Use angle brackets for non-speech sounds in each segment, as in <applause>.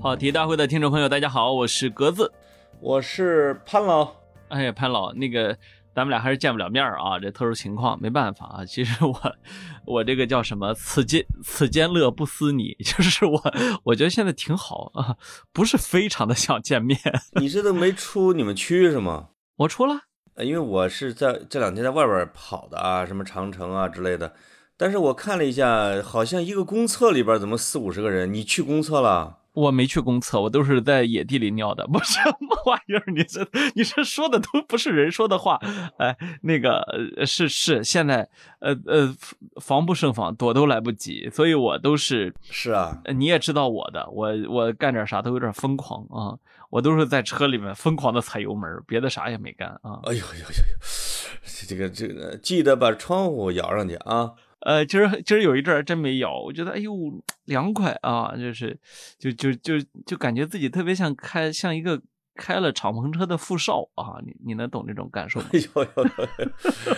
跑题大会的听众朋友，大家好，我是格子，我是潘老。哎呀，潘老，那个咱们俩还是见不了面啊，这特殊情况没办法啊。<laughs> 其实我我这个叫什么？此间此间乐不思你，<laughs> 就是我，我觉得现在挺好啊，不是非常的想见面。<laughs> 你这都没出你们区是吗？我出了，因为我是在这两天在外边跑的啊，什么长城啊之类的。但是我看了一下，好像一个公厕里边怎么四五十个人？你去公厕了？我没去公厕，我都是在野地里尿的。不是什么玩意儿？你这你这说的都不是人说的话。哎，那个是是，现在呃呃，防不胜防，躲都来不及，所以我都是是啊。你也知道我的，我我干点啥都有点疯狂啊。我都是在车里面疯狂的踩油门，别的啥也没干啊。哎呦呦呦呦，这个这个，记得把窗户摇上去啊。呃，今儿今儿有一阵儿真没咬，我觉得哎呦凉快啊，就是就就就就感觉自己特别像开像一个开了敞篷车的富少啊，你你能懂这种感受吗？有 <laughs> 有有，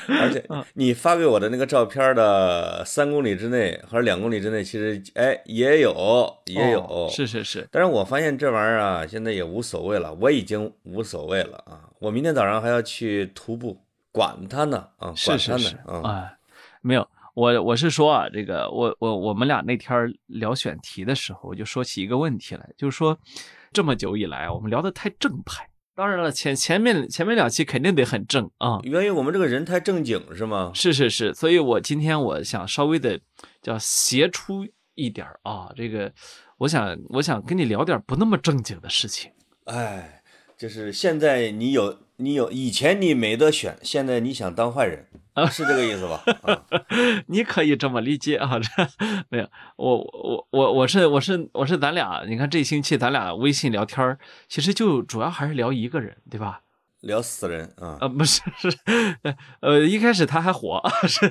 <laughs> 而且你发给我的那个照片的三公里之内或者两公里之内，其实哎也有也有，是是是。但是我发现这玩意儿啊，现在也无所谓了，我已经无所谓了啊，我明天早上还要去徒步，管他呢啊，管他呢啊，哎，没有。我我是说啊，这个我我我们俩那天聊选题的时候，我就说起一个问题来，就是说这么久以来，我们聊的太正派。当然了，前前面前面两期肯定得很正啊，源于我们这个人太正经是吗？是是是，所以我今天我想稍微的叫斜出一点啊，这个我想我想跟你聊点不那么正经的事情。哎，就是现在你有你有以前你没得选，现在你想当坏人。啊，<laughs> 是这个意思吧？<laughs> 你可以这么理解啊，这没有我我我我是我是我是咱俩，你看这星期咱俩微信聊天其实就主要还是聊一个人，对吧？聊死人啊？啊，不是是，呃，一开始他还火，<laughs> 是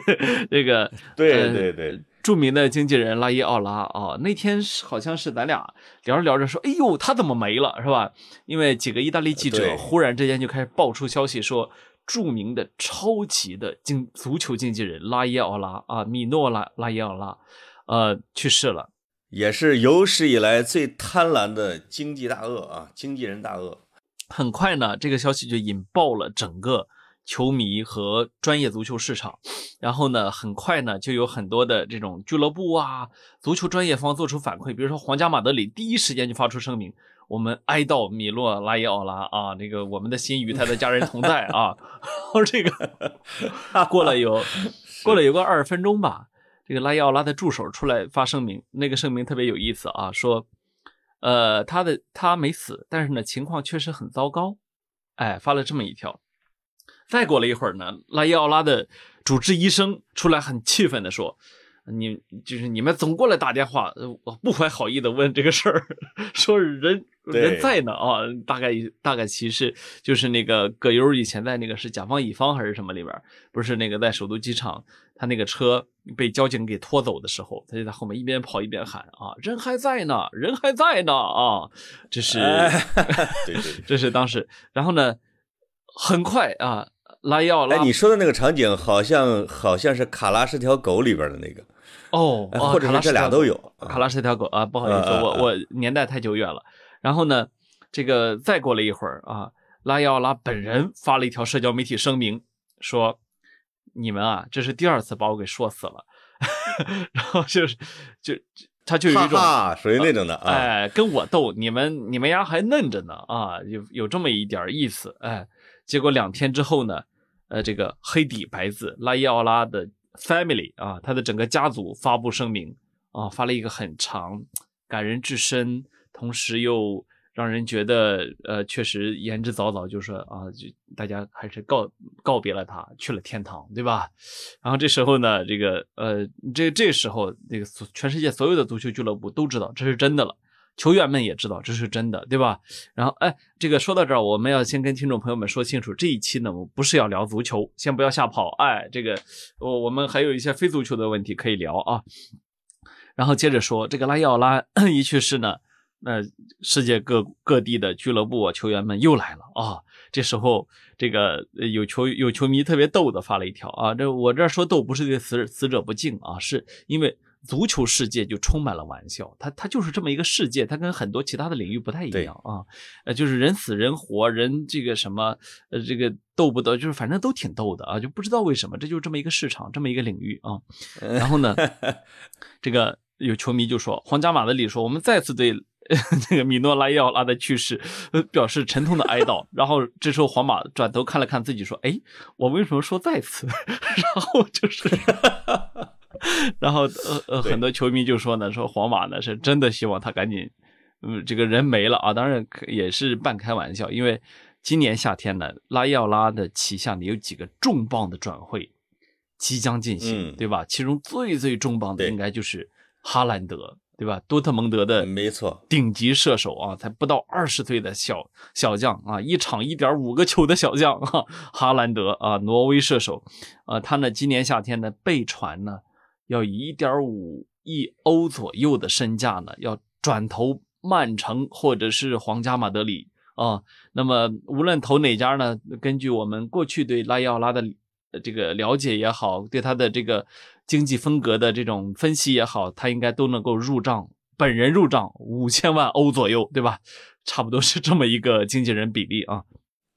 这个对对对，著名的经纪人拉伊奥拉啊，那天好像是咱俩聊着聊着说，哎呦，他怎么没了，是吧？因为几个意大利记者忽然之间就开始爆出消息说。著名的超级的经足球经纪人拉耶奥拉啊，米诺拉拉耶奥拉，呃，去世了，也是有史以来最贪婪的经济大鳄啊，经纪人大鳄。很快呢，这个消息就引爆了整个球迷和专业足球市场，然后呢，很快呢，就有很多的这种俱乐部啊，足球专业方做出反馈，比如说皇家马德里第一时间就发出声明。我们哀悼米洛拉伊奥拉啊，那个我们的心与他的家人同在 <laughs> 啊。然后这个 <laughs> 过了有过了有个二十分钟吧，这个拉伊奥拉的助手出来发声明，那个声明特别有意思啊，说，呃，他的他没死，但是呢情况确实很糟糕，哎，发了这么一条。再过了一会儿呢，拉伊奥拉的主治医生出来很气愤的说。你就是你们总过来打电话，我不怀好意的问这个事儿，<laughs> 说人人在呢啊，大概大概其实就是那个葛优以前在那个是甲方乙方还是什么里边，不是那个在首都机场，他那个车被交警给拖走的时候，他就在后面一边跑一边喊啊，人还在呢，人还在呢啊，这是 <laughs> 对对，这是当时，然后呢，很快啊，拉药了，哎，你说的那个场景好像好像是卡拉是条狗里边的那个。哦，或者是这俩都有。卡拉是条狗啊，不好意思，我我年代太久远了。然后呢，这个再过了一会儿啊，拉伊奥拉本人发了一条社交媒体声明，说：“你们啊，这是第二次把我给说死了。<laughs> ”然后就是就他就有一种属于那种的，哎，跟我斗，你们你们丫还嫩着呢啊，有有这么一点意思，哎。结果两天之后呢，呃，这个黑底白字拉伊奥拉的。Family 啊，他的整个家族发布声明啊，发了一个很长、感人至深，同时又让人觉得呃，确实言之凿凿，就说啊，就大家还是告告别了他，去了天堂，对吧？然后这时候呢，这个呃，这这时候那个全世界所有的足球俱乐部都知道这是真的了。球员们也知道这是真的，对吧？然后，哎，这个说到这儿，我们要先跟听众朋友们说清楚，这一期呢，我不是要聊足球，先不要吓跑。哎，这个，我我们还有一些非足球的问题可以聊啊。然后接着说，这个拉伊奥拉 <clears throat> 一去世呢，那世界各各地的俱乐部啊，球员们又来了啊。这时候，这个有球有球迷特别逗的发了一条啊，这我这说逗不是对死死者不敬啊，是因为。足球世界就充满了玩笑，它它就是这么一个世界，它跟很多其他的领域不太一样啊，呃，就是人死人活，人这个什么，呃，这个斗不得，就是反正都挺逗的啊，就不知道为什么，这就是这么一个市场，这么一个领域啊。然后呢，<laughs> 这个有球迷就说，皇家马德里说，我们再次对 <laughs> 这个米诺拉伊奥拉的去世表示沉痛的哀悼。然后这时候皇马转头看了看自己，说，哎，我为什么说再次？<laughs> 然后就是。<laughs> 然后呃呃，很多球迷就说呢，说皇马呢是真的希望他赶紧，嗯，这个人没了啊，当然也是半开玩笑，因为今年夏天呢，拉伊奥拉的旗下呢有几个重磅的转会即将进行，对吧？其中最最重磅的应该就是哈兰德，对吧？多特蒙德的没错，顶级射手啊，才不到二十岁的小小将啊，一场一点五个球的小将啊，哈兰德啊，挪威射手啊，他呢今年夏天呢被传呢。要以一点五亿欧左右的身价呢，要转投曼城或者是皇家马德里啊。那么无论投哪家呢，根据我们过去对拉伊奥拉的这个了解也好，对他的这个经济风格的这种分析也好，他应该都能够入账，本人入账五千万欧左右，对吧？差不多是这么一个经纪人比例啊。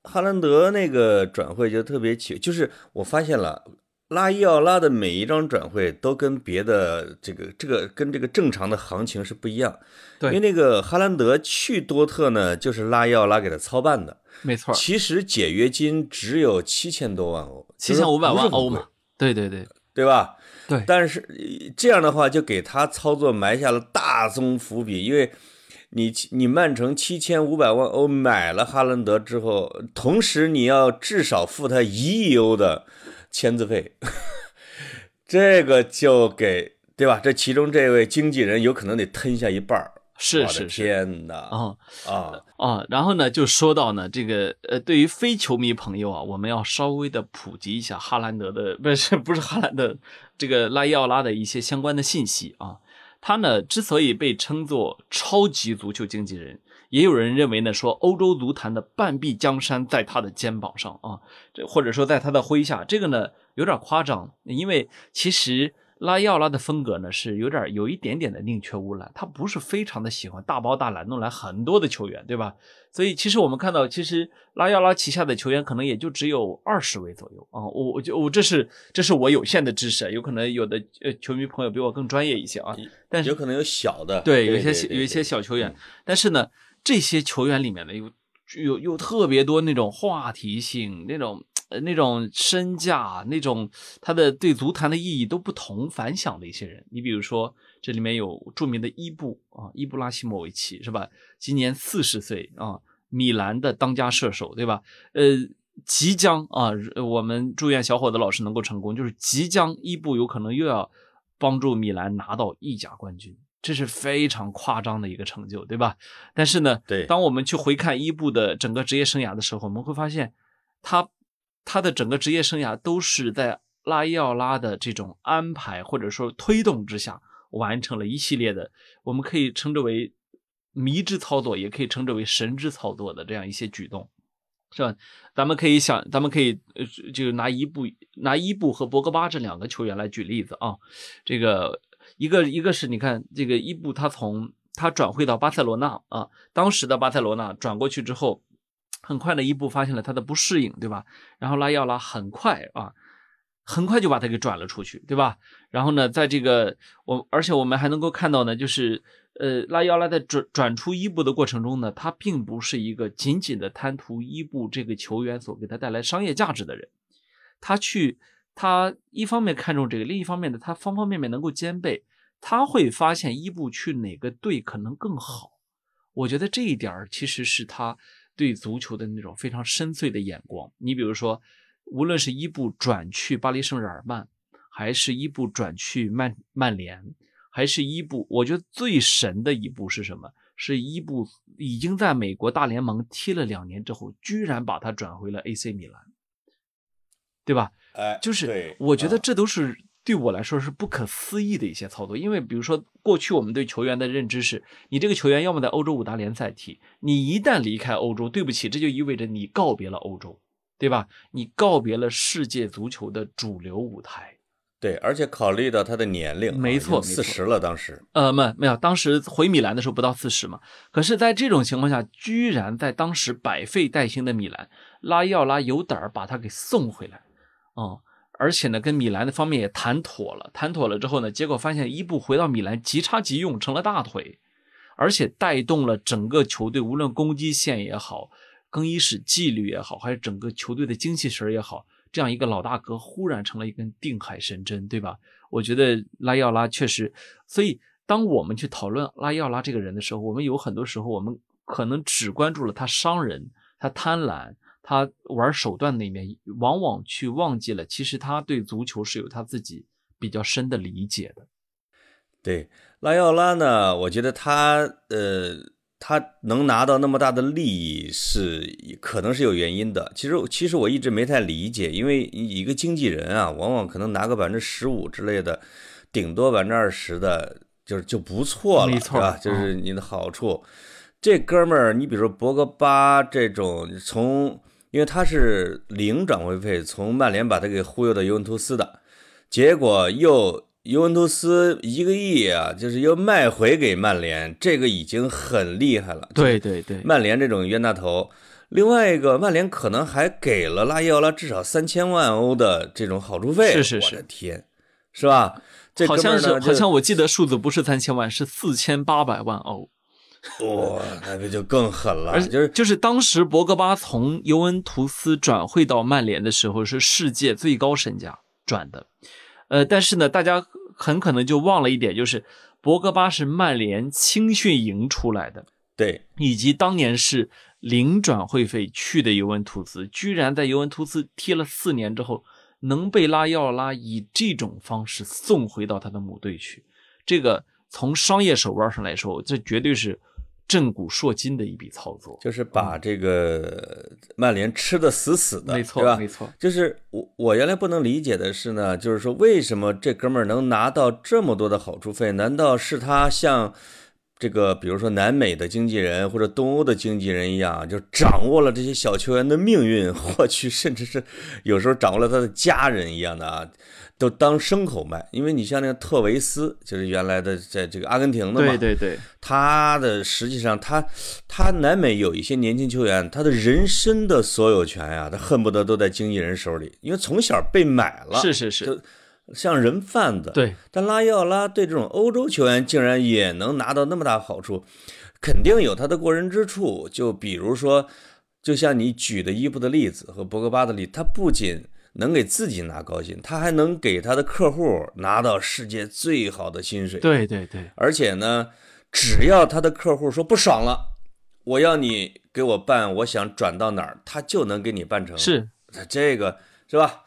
哈兰德那个转会就特别奇，就是我发现了。拉伊奥拉的每一张转会都跟别的这个这个跟这个正常的行情是不一样，对，因为那个哈兰德去多特呢，就是拉伊奥拉给他操办的，没错。其实解约金只有七千多万欧，七千五百万欧嘛，对对对，对吧？对。但是这样的话就给他操作埋下了大宗伏笔，因为你你曼城七千五百万欧买了哈兰德之后，同时你要至少付他一亿欧的。签字费，<laughs> 这个就给对吧？这其中这位经纪人有可能得吞下一半儿。是是是，天哪！啊啊啊！然后呢，就说到呢，这个呃，对于非球迷朋友啊，我们要稍微的普及一下哈兰德的，<laughs> 不是不是哈兰德，这个拉伊奥拉的一些相关的信息啊。他呢，之所以被称作超级足球经纪人。也有人认为呢，说欧洲足坛的半壁江山在他的肩膀上啊，这或者说在他的麾下，这个呢有点夸张，因为其实拉伊奥拉的风格呢是有点有一点点的宁缺毋滥，他不是非常的喜欢大包大揽弄来很多的球员，对吧？所以其实我们看到，其实拉伊奥拉旗下的球员可能也就只有二十位左右啊，我我就我这是这是我有限的知识，有可能有的呃球迷朋友比我更专业一些啊，但是有可能有小的，对，有一些有一些小球员，但是呢。这些球员里面呢，有有有特别多那种话题性、那种那种身价、那种他的对足坛的意义都不同凡响的一些人。你比如说，这里面有著名的伊布啊，伊布拉希莫维奇是吧？今年四十岁啊，米兰的当家射手对吧？呃，即将啊，我们祝愿小伙子老师能够成功，就是即将伊布有可能又要帮助米兰拿到意甲冠军。这是非常夸张的一个成就，对吧？但是呢，对，当我们去回看伊布的整个职业生涯的时候，我们会发现，他他的整个职业生涯都是在拉伊奥拉的这种安排或者说推动之下，完成了一系列的，我们可以称之为迷之操作，也可以称之为神之操作的这样一些举动，是吧？咱们可以想，咱们可以呃，就拿伊布拿伊布和博格巴这两个球员来举例子啊，这个。一个一个是你看这个伊布，他从他转会到巴塞罗那啊，当时的巴塞罗那转过去之后，很快的伊布发现了他的不适应，对吧？然后拉伊奥拉很快啊，很快就把他给转了出去，对吧？然后呢，在这个我而且我们还能够看到呢，就是呃拉伊奥拉在转转出伊布的过程中呢，他并不是一个仅仅的贪图伊布这个球员所给他带来商业价值的人，他去。他一方面看重这个，另一方面呢，他方方面面能够兼备。他会发现伊布去哪个队可能更好。我觉得这一点其实是他对足球的那种非常深邃的眼光。你比如说，无论是伊布转去巴黎圣日耳曼，还是伊布转去曼曼联，还是伊布，我觉得最神的一步是什么？是伊布已经在美国大联盟踢了两年之后，居然把他转回了 AC 米兰，对吧？哎，就是我觉得这都是对我来说是不可思议的一些操作，因为比如说过去我们对球员的认知是，你这个球员要么在欧洲五大联赛踢，你一旦离开欧洲，对不起，这就意味着你告别了欧洲，对吧？你告别了世界足球的主流舞台。对，而且考虑到他的年龄啊，没错四十了，当时呃，没没有，当时回米兰的时候不到四十嘛。可是，在这种情况下，居然在当时百废待兴的米兰，拉伊奥拉有胆儿把他给送回来，哦、而且呢，跟米兰的方面也谈妥了。谈妥了之后呢，结果发现伊布回到米兰即插即用，成了大腿，而且带动了整个球队，无论攻击线也好，更衣室纪律也好，还是整个球队的精气神儿也好，这样一个老大哥忽然成了一根定海神针，对吧？我觉得拉伊奥拉确实，所以当我们去讨论拉伊奥拉这个人的时候，我们有很多时候我们可能只关注了他伤人、他贪婪、他玩手段那面，往往去忘记了其实他对足球是有他自己比较深的理解的。对拉伊奥拉呢，我觉得他呃，他能拿到那么大的利益是可能是有原因的。其实其实我一直没太理解，因为一个经纪人啊，往往可能拿个百分之十五之类的，顶多百分之二十的，就是就不错了，没错是吧？就是你的好处。这哥们儿，你比如说博格巴这种，从因为他是零转会费从曼联把他给忽悠到尤文图斯的，结果又尤文图斯一个亿啊，就是又卖回给曼联，这个已经很厉害了。对对对，曼联这种冤大头。另外一个，曼联可能还给了拉伊奥拉至少三千万欧的这种好处费，是是是我的天，是吧？这好像是好像我记得数字不是三千万，是四千八百万欧。哇、<laughs> 那个就更狠了，而就是就是当时博格巴从尤文图斯转会到曼联的时候是世界最高身价转的，呃，但是呢，大家很可能就忘了一点，就是博格巴是曼联青训营出来的，对。以及当年是零转会费去的尤文图斯，居然在尤文图斯踢了四年之后，能被拉要拉以这种方式送回到他的母队去，这个从商业手腕上来说，这绝对是震古烁今的一笔操作。就是把这个曼联吃的死死的，没错？没错。就是我我原来不能理解的是呢，就是说为什么这哥们儿能拿到这么多的好处费？难道是他像这个比如说南美的经纪人或者东欧的经纪人一样，就掌握了这些小球员的命运，<laughs> 或去甚至是有时候掌握了他的家人一样的啊？都当牲口卖，因为你像那个特维斯，就是原来的在这个阿根廷的嘛，对对对，他的实际上他他南美有一些年轻球员，他的人身的所有权呀、他恨不得都在经纪人手里，因为从小被买了，是是是，就像人贩子。，对但拉伊奥拉对这种欧洲球员竟然也能拿到那么大好处，肯定有他的过人之处。就比如说，就像你举的伊布的例子和博格巴的例子，他不仅能给自己拿高薪，他还能给他的客户拿到世界最好的薪水。对对对，而且呢，只要他的客户说不爽了，我要你给我办，我想转到哪儿，他就能给你办成。是他这个是吧？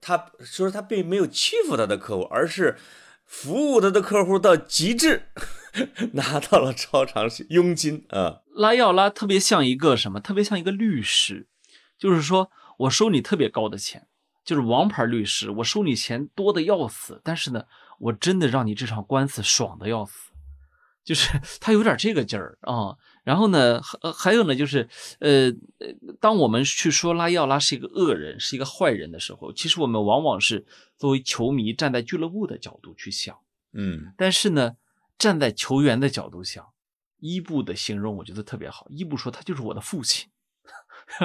他说他并没有欺负他的客户，而是服务他的客户到极致，<laughs> 拿到了超长佣金啊。拉伊奥拉特别像一个什么？特别像一个律师，就是说我收你特别高的钱，就是王牌律师，我收你钱多的要死，但是呢，我真的让你这场官司爽的要死，就是他有点这个劲儿啊。然后呢，还还有呢，就是呃，呃当我们去说拉伊奥拉是一个恶人，是一个坏人的时候，其实我们往往是作为球迷站在俱乐部的角度去想。嗯，但是呢，站在球员的角度想，伊布的形容我觉得特别好。伊布说他就是我的父亲，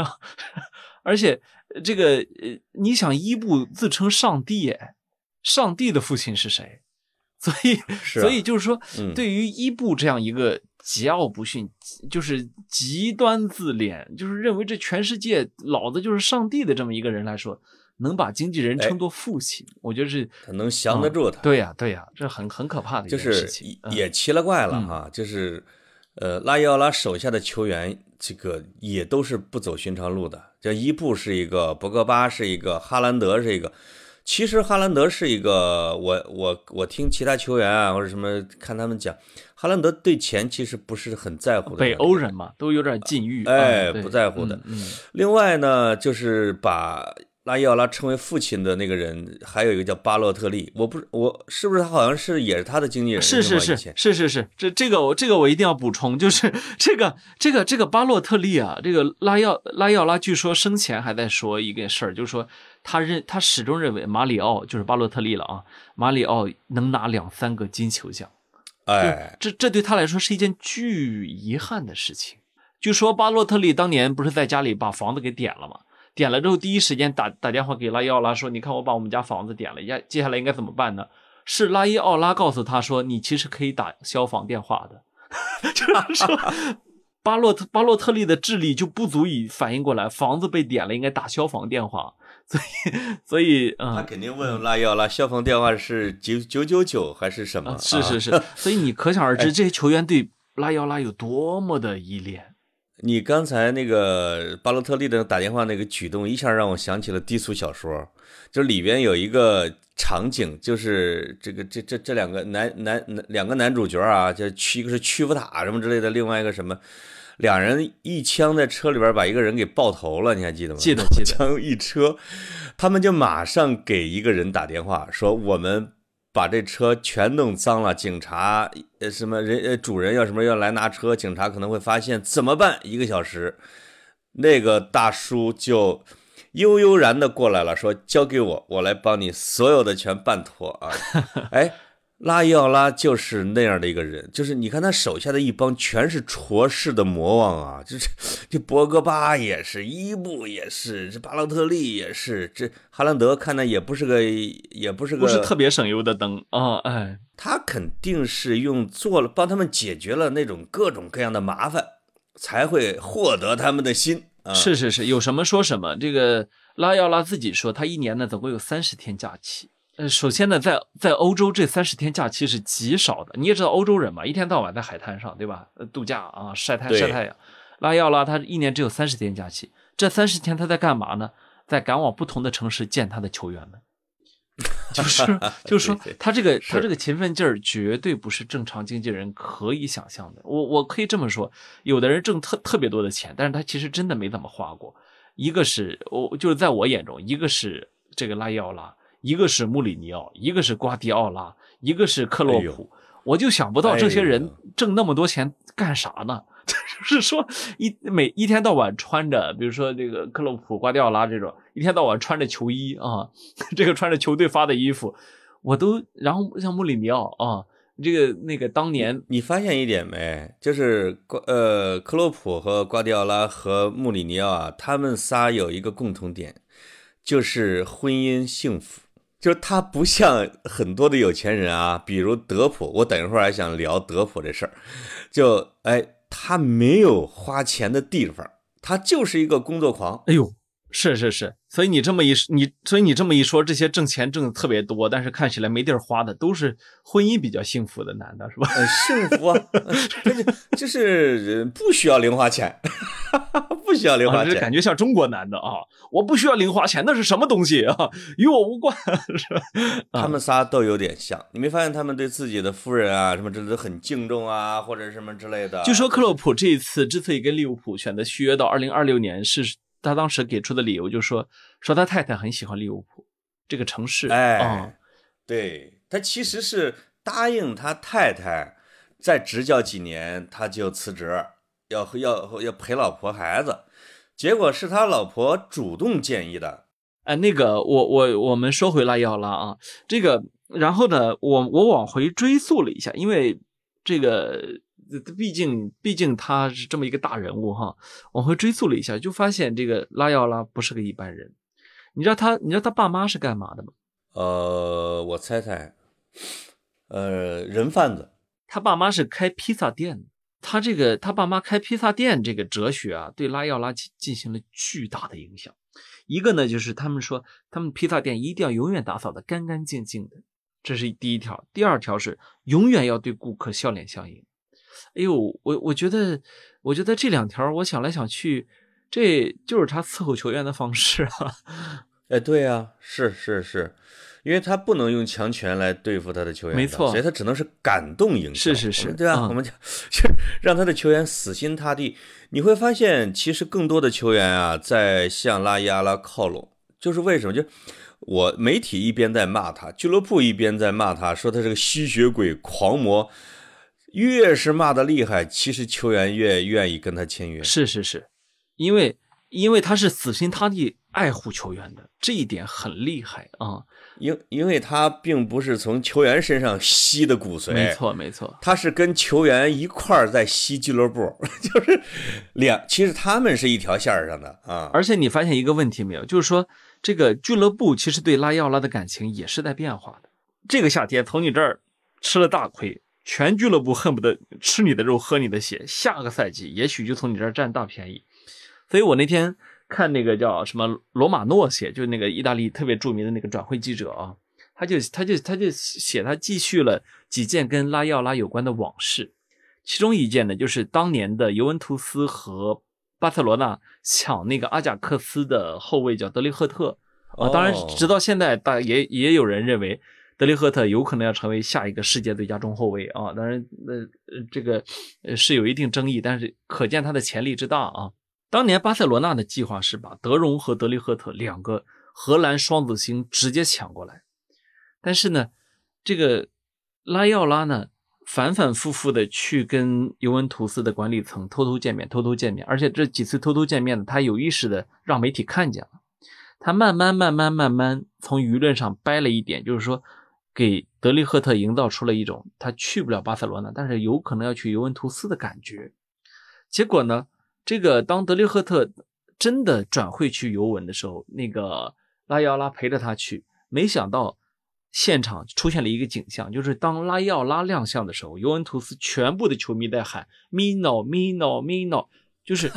<laughs> 而且呃这个呃，你想伊布自称上帝，哎，上帝的父亲是谁？所以，<laughs> 啊所以就是说，嗯对于伊布这样一个桀骜不驯，就是极端自恋，就是认为这全世界老子就是上帝的这么一个人来说，能把经纪人哎称作父亲，我觉得是他能降得住他。对呀、对呀、这很很可怕的一就是件事情。嗯也奇了怪了哈，就是呃，拉伊奥拉手下的球员，这个也都是不走寻常路的。这伊布是一个，博格巴是一个，哈兰德是一个。其实哈兰德是一个，我我我听其他球员啊或者什么看他们讲，哈兰德对钱其实不是很在乎的。北欧人嘛，都有点禁欲，哎不在乎的嗯，嗯另外呢，就是把拉伊奥拉称为父亲的那个人，还有一个叫巴洛特利，我不是我是不是他好像是也是他的经纪人？是是是是是是，这这个我这个我一定要补充，就是 <laughs> 这个这个这个巴洛特利啊，这个拉奥拉伊奥拉据说生前还在说一个事儿，就是说他认他始终认为马里奥就是巴洛特利了啊，马里奥能拿两三个金球奖，哎，这这对他来说是一件巨遗憾的事情。据说巴洛特利当年不是在家里把房子给点了吗？点了之后，第一时间打打电话给拉伊奥拉说：“你看，我把我们家房子点了，接接下来应该怎么办呢？”是拉伊奥拉告诉他说：“你其实可以打消防电话的。<laughs> ”就是说，<laughs> 巴洛特巴洛特利的智力就不足以反应过来，房子被点了，应该打消防电话。<laughs> 所以，所以，嗯，他肯定问拉伊奥拉，消防电话是九九九九还是什么？是是是。所以你可想而知，这些球员对拉伊奥拉有多么的依恋。你刚才那个巴洛特利的打电话那个举动，一下让我想起了低俗小说，就里边有一个场景，就是这个这这这两个男男男两个男主角啊，就屈一个是屈服塔什么之类的，另外一个什么，两人一枪在车里边把一个人给爆头了，你还记得吗？记得记得。<laughs> 枪一车，他们就马上给一个人打电话说我们。把这车全弄脏了，警察呃什么人呃主人要什么要来拿车，警察可能会发现怎么办？一个小时，那个大叔就悠悠然的过来了，说交给我，我来帮你所有的全办妥啊，<laughs> 哎。拉伊奥拉就是那样的一个人，就是你看他手下的一帮全是戳式的魔王啊，就是这博格巴也是，伊布也是，这巴洛特利也是，这哈兰德看来也不是个，也不是个，不是特别省油的灯啊，哎，他肯定是用做了帮他们解决了那种各种各样的麻烦，才会获得他们的心啊。是是是，有什么说什么。这个拉伊奥拉自己说，他一年呢总共有三十天假期。呃，首先呢，在在欧洲这三十天假期是极少的。你也知道欧洲人嘛，一天到晚在海滩上，对吧？呃，度假啊，晒太晒太阳。拉要拉他一年只有三十天假期，这三十天他在干嘛呢？在赶往不同的城市见他的球员们。就是 <laughs> 就是说，他这个他这个勤奋劲儿绝对不是正常经纪人可以想象的。我我可以这么说，有的人挣特特别多的钱，但是他其实真的没怎么花过。一个是我就是在我眼中，一个是这个拉伊奥拉。一个是穆里尼奥，一个是瓜迪奥拉，一个是克洛普，我就想不到这些人挣那么多钱干啥呢？<laughs> 就是说一每一天到晚穿着，比如说这个克洛普、瓜迪奥拉这种，一天到晚穿着球衣啊，<laughs> 这个穿着球队发的衣服，我都然后像穆里尼奥啊，这个那个当年你发现一点没？就是瓜呃克洛普和瓜迪奥拉和穆里尼奥啊，他们仨有一个共同点，就是婚姻幸福。就是他不像很多的有钱人啊，比如德普，我等一会儿还想聊德普这事儿。就哎，他没有花钱的地方，他就是一个工作狂。哎呦，是是是。所以你这么一你，所以你这么一说，这些挣钱挣的特别多，但是看起来没地儿花的，都是婚姻比较幸福的男的，是吧？<laughs> 幸福啊，<laughs> 就是就是不需要零花钱，<laughs> 不需要零花钱，感觉像中国男的啊，我不需要零花钱，那是什么东西啊？与我无关，是吧？他们仨都有点像，你没发现他们对自己的夫人啊什么这都很敬重啊，或者什么之类的？据说克洛普这一次之所以跟利物浦选择续约到二零二六年是。他当时给出的理由就是说，说他太太很喜欢利物浦这个城市。哎，对他其实是答应他太太再执教几年，他就辞职，要要要陪老婆孩子。结果是他老婆主动建议的。哎，那个我我我们说回来要了啊，这个然后呢，我我往回追溯了一下，因为这个。毕竟，毕竟他是这么一个大人物哈。往回追溯了一下，就发现这个拉要拉不是个一般人。你知道他，你知道他爸妈是干嘛的吗？呃，我猜猜，呃，人贩子。他爸妈是开披萨店的。他这个，他爸妈开披萨店这个哲学啊，对拉奥拉进行了巨大的影响。一个呢，就是他们说，他们披萨店一定要永远打扫的干干净净的，这是第一条。第二条是永远要对顾客笑脸相迎。哎呦，我我觉得，我觉得这两条，我想来想去，这就是他伺候球员的方式啊。<laughs> 哎，对呀，是是是，因为他不能用强权来对付他的球员，没错，所以他只能是感动营销，是是是，对啊，我们就就让他的球员死心塌地。你会发现，其实更多的球员啊，在向拉伊阿拉靠拢，就是为什么？就我媒体一边在骂他，俱乐部一边在骂他，说他是个吸血鬼狂魔。越是骂的厉害，其实球员越愿意跟他签约。是是是，因为因为他是死心塌地爱护球员的，这一点很厉害啊。因因为他并不是从球员身上吸的骨髓，没错没错，他是跟球员一块儿在吸俱乐部，<laughs> 就是两，其实他们是一条线上的啊。而且你发现一个问题没有，就是说这个俱乐部其实对拉伊奥拉的感情也是在变化的。这个夏天从你这儿吃了大亏。全俱乐部恨不得吃你的肉喝你的血，下个赛季也许就从你这儿占大便宜。所以我那天看那个叫什么罗马诺写，就那个意大利特别著名的那个转会记者啊，他就他就他就写他继续了几件跟拉伊奥拉有关的往事，其中一件呢就是当年的尤文图斯和巴塞罗那抢那个阿贾克斯的后卫叫德雷赫特啊，当然直到现在大也也有人认为。德雷赫特有可能要成为下一个世界最佳中后卫啊！当然，那这个是有一定争议，但是可见他的潜力之大啊！当年巴塞罗那的计划是把德容和德里赫特两个荷兰双子星直接抢过来，但是呢，这个拉奥拉呢反反复复的去跟尤文图斯的管理层偷偷见面，偷偷见面，而且这几次偷偷见面呢，他有意识的让媒体看见了，他慢慢慢慢慢慢从舆论上掰了一点，就是说。给德利赫特营造出了一种他去不了巴塞罗那，但是有可能要去尤文图斯的感觉。结果呢，这个当德利赫特真的转会去尤文的时候，那个拉伊奥拉陪着他去，没想到现场出现了一个景象，就是当拉伊奥拉亮相的时候，尤文图斯全部的球迷在喊 “Mino Mino Mino”，就是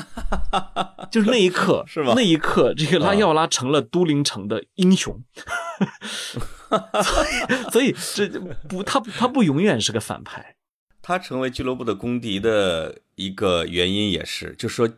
<laughs> 就是那一刻，<laughs> 是吗？那一刻，这个拉伊奥拉成了都灵城的英雄。<laughs> 所以，所以这不，他他不永远是个反派。他成为俱乐部的公敌的一个原因也是，就说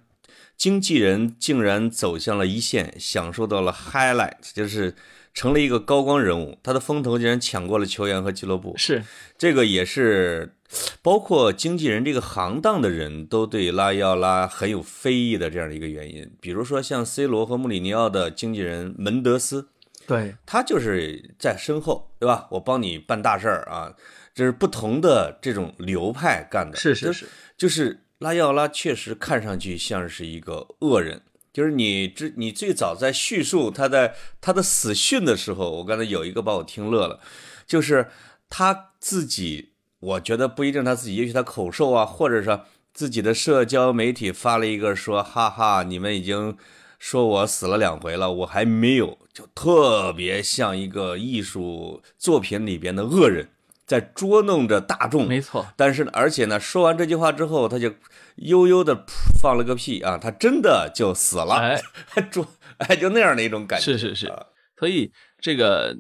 经纪人竟然走向了一线，享受到了 highlight，就是成了一个高光人物。他的风头竟然抢过了球员和俱乐部。是这个也是，包括经纪人这个行当的人都对拉伊奥拉很有非议的这样的一个原因。比如说像 C 罗和穆里尼奥的经纪人门德斯。对他就是在身后，对吧？我帮你办大事儿啊，这是不同的这种流派干的。是是是，就是拉伊奥拉确实看上去像是一个恶人。就是你之你最早在叙述他在他的死讯的时候，我刚才有一个把我听乐了，就是他自己，我觉得不一定他自己，也许他口授啊，或者说自己的社交媒体发了一个说，哈哈，你们已经。说我死了两回了，我还没有，就特别像一个艺术作品里边的恶人，在捉弄着大众。没错，但是呢而且呢，说完这句话之后，他就悠悠的放了个屁啊，他真的就死了，还 <laughs> 捉，哎，就那样的一种感觉。是是是，所以这个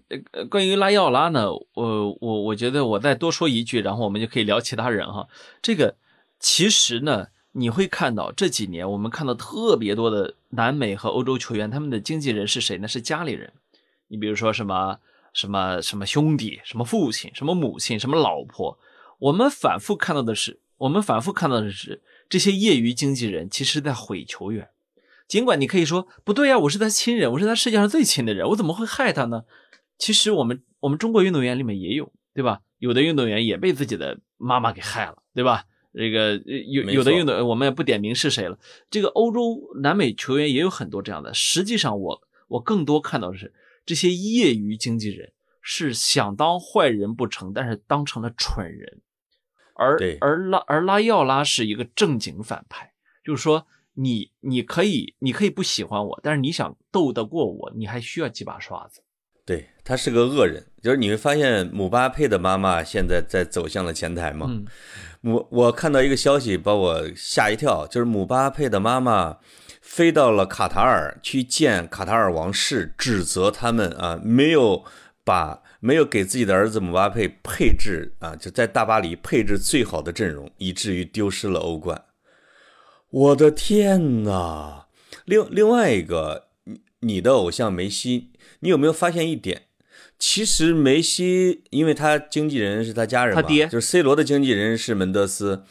关于拉奥拉呢，我我我觉得我再多说一句，然后我们就可以聊其他人哈。这个其实呢。你会看到这几年，我们看到特别多的南美和欧洲球员，他们的经纪人是谁呢？是家里人。你比如说什么什么什么兄弟、什么父亲、什么母亲、什么老婆。我们反复看到的是，我们反复看到的是这些业余经纪人其实在毁球员。尽管你可以说不对呀，我是他亲人，我是他世界上最亲的人，我怎么会害他呢？其实我们我们中国运动员里面也有，对吧？有的运动员也被自己的妈妈给害了，对吧？这个有有的运动，我们也不点名是谁了。这个欧洲、南美球员也有很多这样的。实际上，我我更多看到的是这些业余经纪人是想当坏人不成，但是当成了蠢人。而而拉而拉奥拉是一个正经反派，就是说你你可以你可以不喜欢我，但是你想斗得过我，你还需要几把刷子。对他是个恶人，就是你会发现姆巴佩的妈妈现在在走向了前台嘛。我我看到一个消息把我吓一跳，就是姆巴佩的妈妈飞到了卡塔尔去见卡塔尔王室，指责他们啊没有把没有给自己的儿子姆巴佩配置啊就在大巴黎配置最好的阵容，以至于丢失了欧冠。我的天哪！另另外一个，你你的偶像梅西。你有没有发现一点？其实梅西，因为他经纪人是他家人嘛，他爹就是 C 罗的经纪人是门德斯。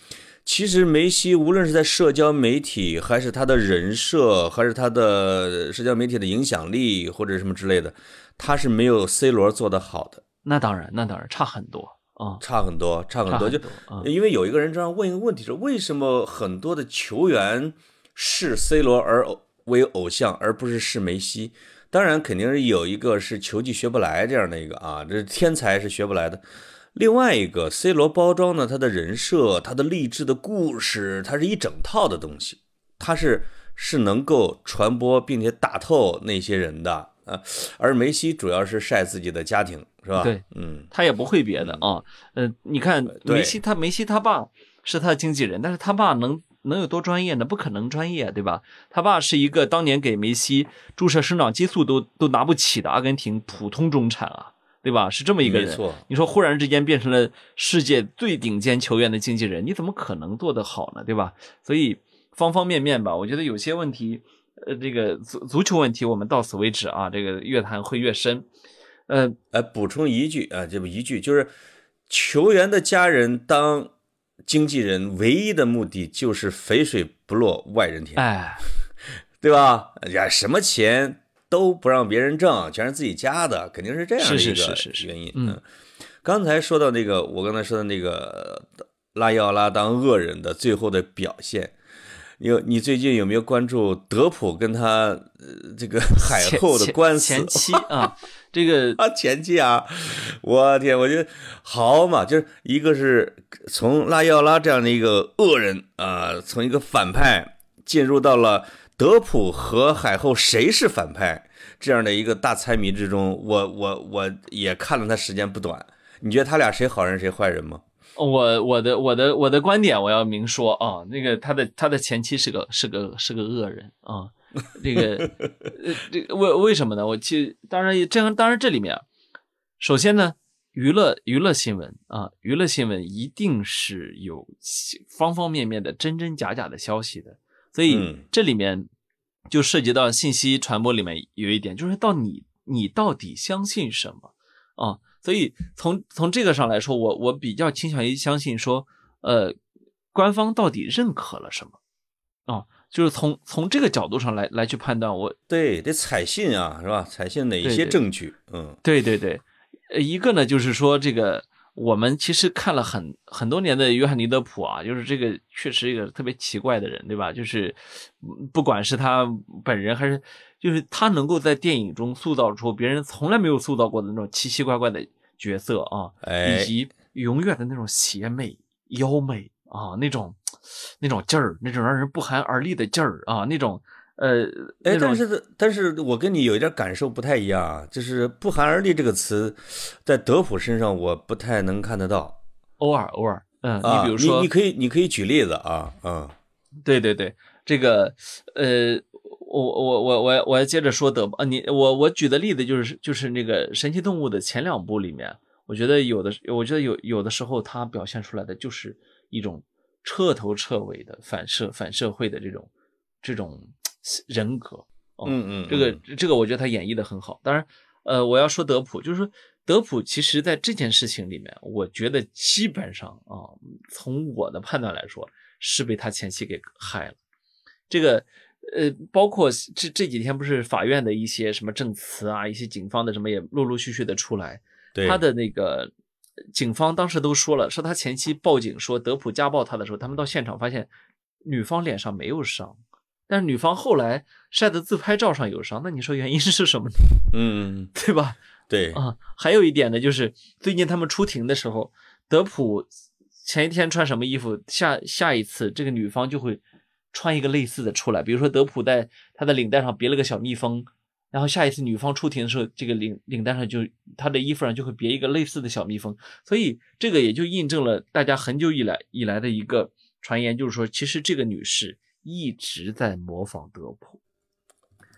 其实梅西无论是在社交媒体，还是他的人设，还是他的社交媒体的影响力，或者什么之类的，他是没有 C 罗做的好的。那当然，那当然差很多啊，差很多，差很多。就因为有一个人这样问一个问题是：为什么很多的球员视 C 罗而为偶像，而不是视梅西？当然，肯定是有一个是球技学不来这样的一个啊，这天才是学不来的。另外一个 C 罗包装呢，他的人设、他的励志的故事，它是一整套的东西，它是是能够传播并且打透那些人的啊。而梅西主要是晒自己的家庭，是吧？对，嗯，他也不会别的啊。呃，你看梅西，他梅西他爸是他的经纪人，但是他爸能能有多专业呢？不可能专业，对吧？他爸是一个当年给梅西注射生长激素都都拿不起的阿根廷普通中产啊。对吧？是这么一个人，你说忽然之间变成了世界最顶尖球员的经纪人，你怎么可能做得好呢？对吧？所以方方面面吧，我觉得有些问题，呃，这个足足球问题我们到此为止啊，这个越谈会越深。呃，呃，补充一句啊，这不一句就是球员的家人当经纪人，唯一的目的就是肥水不落外人田，哎，<laughs> 对吧？呀，什么钱？都不让别人挣，全是自己家的，肯定是这样的一个原因。嗯，刚才说到那个，我刚才说的那个拉伊奥拉当恶人的最后的表现，你你最近有没有关注德普跟他这个海后的官司？前妻啊，这个 <laughs> 啊前妻啊，我天，我觉得好嘛，就是一个是从拉伊奥拉这样的一个恶人啊，从一个反派进入到了。德普和海后谁是反派？这样的一个大猜谜之中，我我我也看了他时间不短。你觉得他俩谁好人谁坏人吗？我我的我的我的观点我要明说啊，那个他的他的前妻是个是个是个恶人啊，<laughs> 这个呃这为为什么呢？我其实当然这样当然这里面，首先呢，娱乐娱乐新闻啊，娱乐新闻一定是有方方面面的真真假假的消息的。所以这里面就涉及到信息传播里面有一点，就是到你你到底相信什么啊？所以从从这个上来说，我我比较倾向于相信说，呃，官方到底认可了什么啊？就是从从这个角度上来来去判断。我对得采信啊，是吧？采信哪些证据？嗯，对对对，呃，一个呢就是说这个。我们其实看了很很多年的约翰尼德普啊，就是这个确实一个特别奇怪的人，对吧？就是不管是他本人还是，就是他能够在电影中塑造出别人从来没有塑造过的那种奇奇怪怪的角色啊，以及永远的那种邪魅妖媚啊，那种那种劲儿，那种让人不寒而栗的劲儿啊，那种。呃，哎，但是，但是我跟你有一点感受不太一样啊，就是“不寒而栗”这个词，在德普身上我不太能看得到。偶尔，偶尔，嗯，你比如说，你你可以，你可以举例子啊，嗯，对对对，这个，呃，我我我我我要接着说德啊，你我我举的例子就是就是那个神奇动物的前两部里面，我觉得有的，我觉得有有的时候它表现出来的就是一种彻头彻尾的反社反社会的这种这种。人格，嗯嗯，这个这个我觉得他演绎的很好。当然，呃，我要说德普，就是说德普其实在这件事情里面，我觉得基本上啊，从我的判断来说，是被他前妻给害了。这个，呃，包括这这几天不是法院的一些什么证词啊，一些警方的什么也陆陆续续的出来，他的那个警方当时都说了，说他前妻报警说德普家暴他的时候，他们到现场发现女方脸上没有伤。但是女方后来晒的自拍照上有伤，那你说原因 <laughs> 是什么呢？嗯，<laughs> 对吧？对啊，还有一点呢，就是最近他们出庭的时候，德普前一天穿什么衣服，下下一次这个女方就会穿一个类似的出来。比如说德普在他的领带上别了个小蜜蜂，然后下一次女方出庭的时候，这个领领带上就他的衣服上就会别一个类似的小蜜蜂。所以这个也就印证了大家很久以来以来的一个传言，就是说其实这个女士。一直在模仿德普，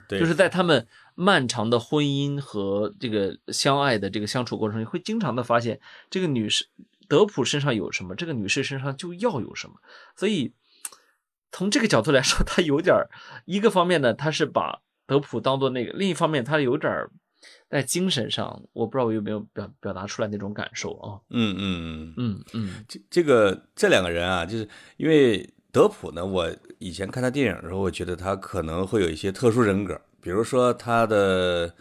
就是在他们漫长的婚姻和这个相爱的这个相处过程中，会经常的发现这个女士德普身上有什么，这个女士身上就要有什么。所以从这个角度来说，他有点一个方面呢，他是把德普当做那个；另一方面，他有点在精神上，我不知道我有没有表表达出来那种感受啊。嗯嗯嗯，嗯嗯，这这个这两个人啊，就是因为德普呢，我以前看他电影的时候，我觉得他可能会有一些特殊人格，比如说他的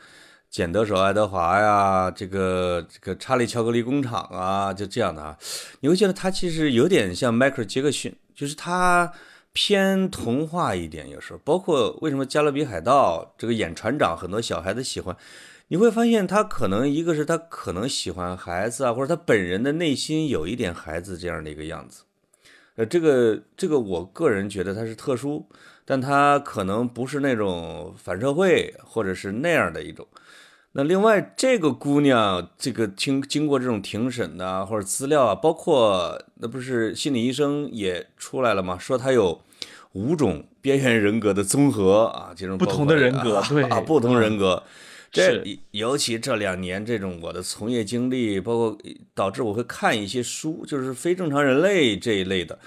捡得手爱德华呀，这个这个查理巧克力工厂啊，就这样的啊，你会觉得他其实有点像迈克尔杰克逊，就是他偏童话一点，有时候包括为什么加勒比海盗这个演船长，很多小孩子喜欢。你会发现，他可能一个是他可能喜欢孩子啊，或者他本人的内心有一点孩子这样的一个样子。呃，这个这个，我个人觉得他是特殊，但他可能不是那种反社会或者是那样的一种。那另外，这个姑娘，这个经经过这种庭审呐，或者资料啊，包括那不是心理医生也出来了吗？说她有五种边缘人格的综合啊，这种不同的人格，对啊，<laughs> 不同人格。这尤其这两年这种我的从业经历，包括导致我会看一些书，就是非正常人类这一类的。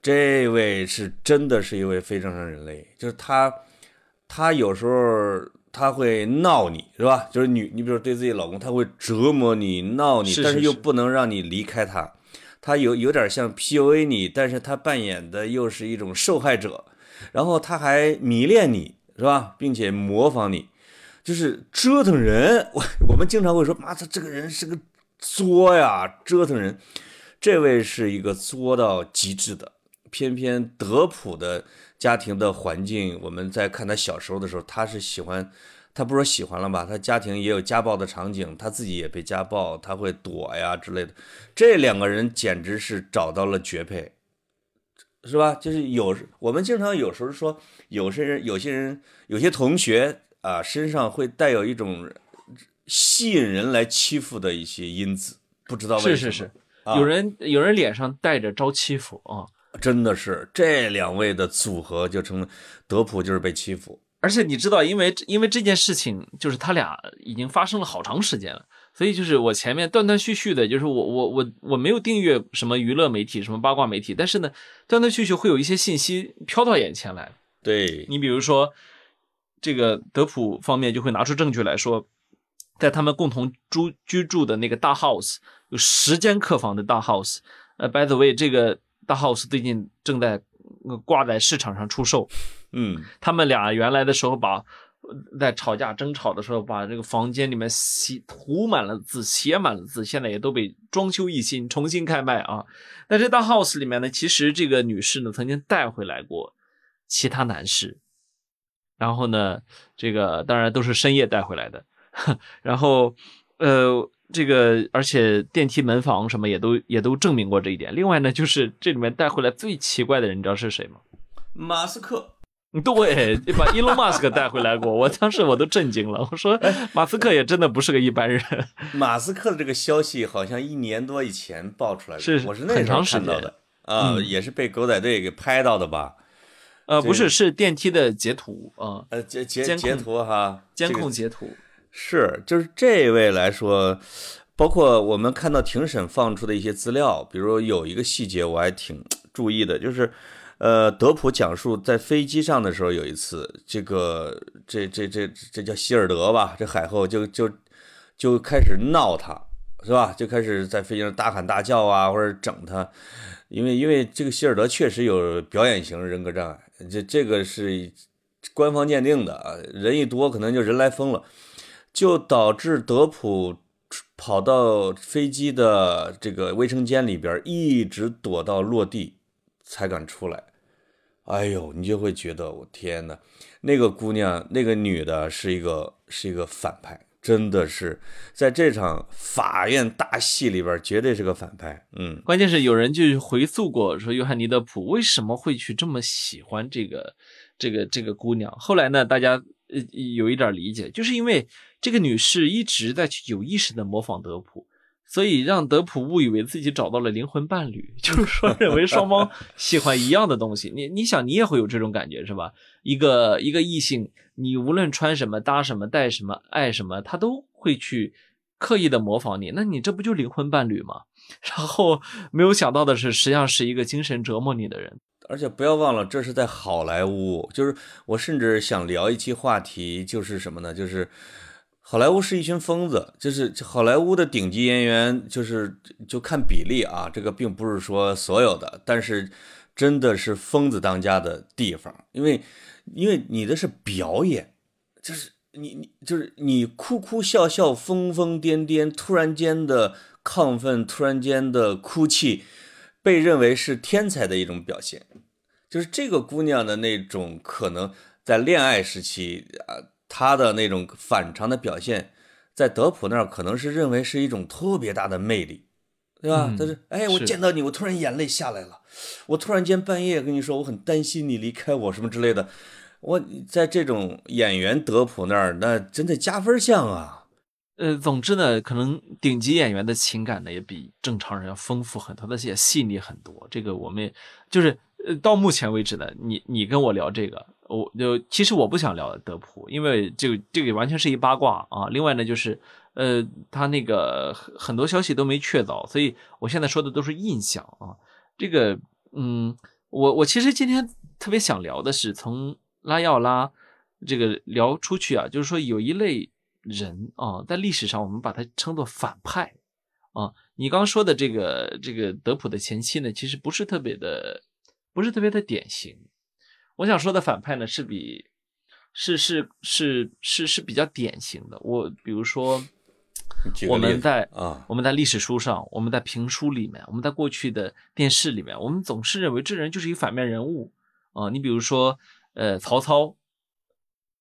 这位是真的是一位非正常人类，就是他，他有时候他会闹你，是吧？就是你，你比如对自己老公，他会折磨你、闹你，但是又不能让你离开他。他有有点像 PUA 你，但是他扮演的又是一种受害者，然后他还迷恋你，是吧？并且模仿你。就是折腾人，我我们经常会说，妈，他这个人是个作呀，折腾人。这位是一个作到极致的，偏偏德普的家庭的环境，我们在看他小时候的时候，他是喜欢，他不说喜欢了吧，他家庭也有家暴的场景，他自己也被家暴，他会躲呀之类的。这两个人简直是找到了绝配，是吧？就是有我们经常有时候说，有些人，有些人，有些同学。啊，身上会带有一种吸引人来欺负的一些因子，不知道为什么。是是是，有人有人脸上带着招欺负啊，真的是这两位的组合就成了德普就是被欺负。而且你知道，因为因为这件事情，就是他俩已经发生了好长时间了，所以就是我前面断断续续的，就是我我我我没有订阅什么娱乐媒体、什么八卦媒体，但是呢，断断续续会有一些信息飘到眼前来。对你比如说。这个德普方面就会拿出证据来说，在他们共同住居住的那个大 house 有十间客房的大 house，呃，by the way，这个大 house 最近正在挂在市场上出售。嗯，他们俩原来的时候把在吵架争吵的时候，把这个房间里面写涂满了字，写满了字，现在也都被装修一新，重新开卖啊。那这大 house 里面呢，其实这个女士呢曾经带回来过其他男士。然后呢，这个当然都是深夜带回来的。<laughs> 然后，呃，这个而且电梯门房什么也都也都证明过这一点。另外呢，就是这里面带回来最奇怪的人，你知道是谁吗？马斯克。对，把伊隆马斯克带回来过，我当时我都震惊了。我说，马斯克也真的不是个一般人。马斯克的这个消息好像一年多以前爆出来的，是我是那时候看到的啊，也是被狗仔队给拍到的吧。呃，不是，是电梯的截图啊，呃，截截截图哈，监控截图是，就是这位来说，包括我们看到庭审放出的一些资料，比如有一个细节我还挺注意的，就是，呃，德普讲述在飞机上的时候，有一次，这个这这这这叫希尔德吧，这海后就就就开始闹他，是吧？就开始在飞机上大喊大叫啊，或者整他，因为因为这个希尔德确实有表演型人格障碍。这这个是官方鉴定的啊，人一多可能就人来疯了，就导致德普跑到飞机的这个卫生间里边，一直躲到落地才敢出来。哎呦，你就会觉得我天哪，那个姑娘，那个女的是一个是一个反派。真的是在这场法院大戏里边，绝对是个反派。嗯，关键是有人就回溯过，说约翰尼德普为什么会去这么喜欢这个这个这个姑娘。后来呢，大家呃有一点理解，就是因为这个女士一直在去有意识的模仿德普。所以让德普误以为自己找到了灵魂伴侣，<laughs> 就是说认为双方喜欢一样的东西。你你想，你也会有这种感觉是吧？一个一个异性，你无论穿什么、搭什么、带什么、爱什么，他都会去刻意的模仿你。那你这不就灵魂伴侣吗？<laughs> 然后没有想到的是，实际上是一个精神折磨你的人。而且不要忘了，这是在好莱坞。就是我甚至想聊一期话题，就是什么呢？就是。好莱坞是一群疯子，就是好莱坞的顶级演员，就是就看比例啊，这个并不是说所有的，但是真的是疯子当家的地方，因为因为你的是表演，就是你你就是你哭哭笑笑、疯疯癫癫，突然间的亢奋，突然间的哭泣，被认为是天才的一种表现，就是这个姑娘的那种可能在恋爱时期啊。她的那种反常的表现，在德普那儿可能是认为是一种特别大的魅力，对吧？他是哎，我见到你，我突然眼泪下来了，我突然间半夜跟你说，我很担心你离开我什么之类的。我在这种演员德普那儿，那真的加分项啊。呃，总之呢，可能顶级演员的情感呢，也比正常人要丰富很多，而且细腻很多。这个我们就是呃，到目前为止呢，你你跟我聊这个。我就其实我不想聊德普，因为这个这个完全是一八卦啊。另外呢，就是呃，他那个很多消息都没确凿，所以我现在说的都是印象啊。这个嗯，我我其实今天特别想聊的是从拉要拉这个聊出去啊，就是说有一类人啊，在历史上我们把它称作反派啊。你刚说的这个这个德普的前妻呢，其实不是特别的，不是特别的典型。我想说的反派呢，是比是是是是是比较典型的。我比如说，我们在啊，我们在历史书上，我们在评书里面，我们在过去的电视里面，我们总是认为这人就是一个反面人物啊。你比如说，呃，曹操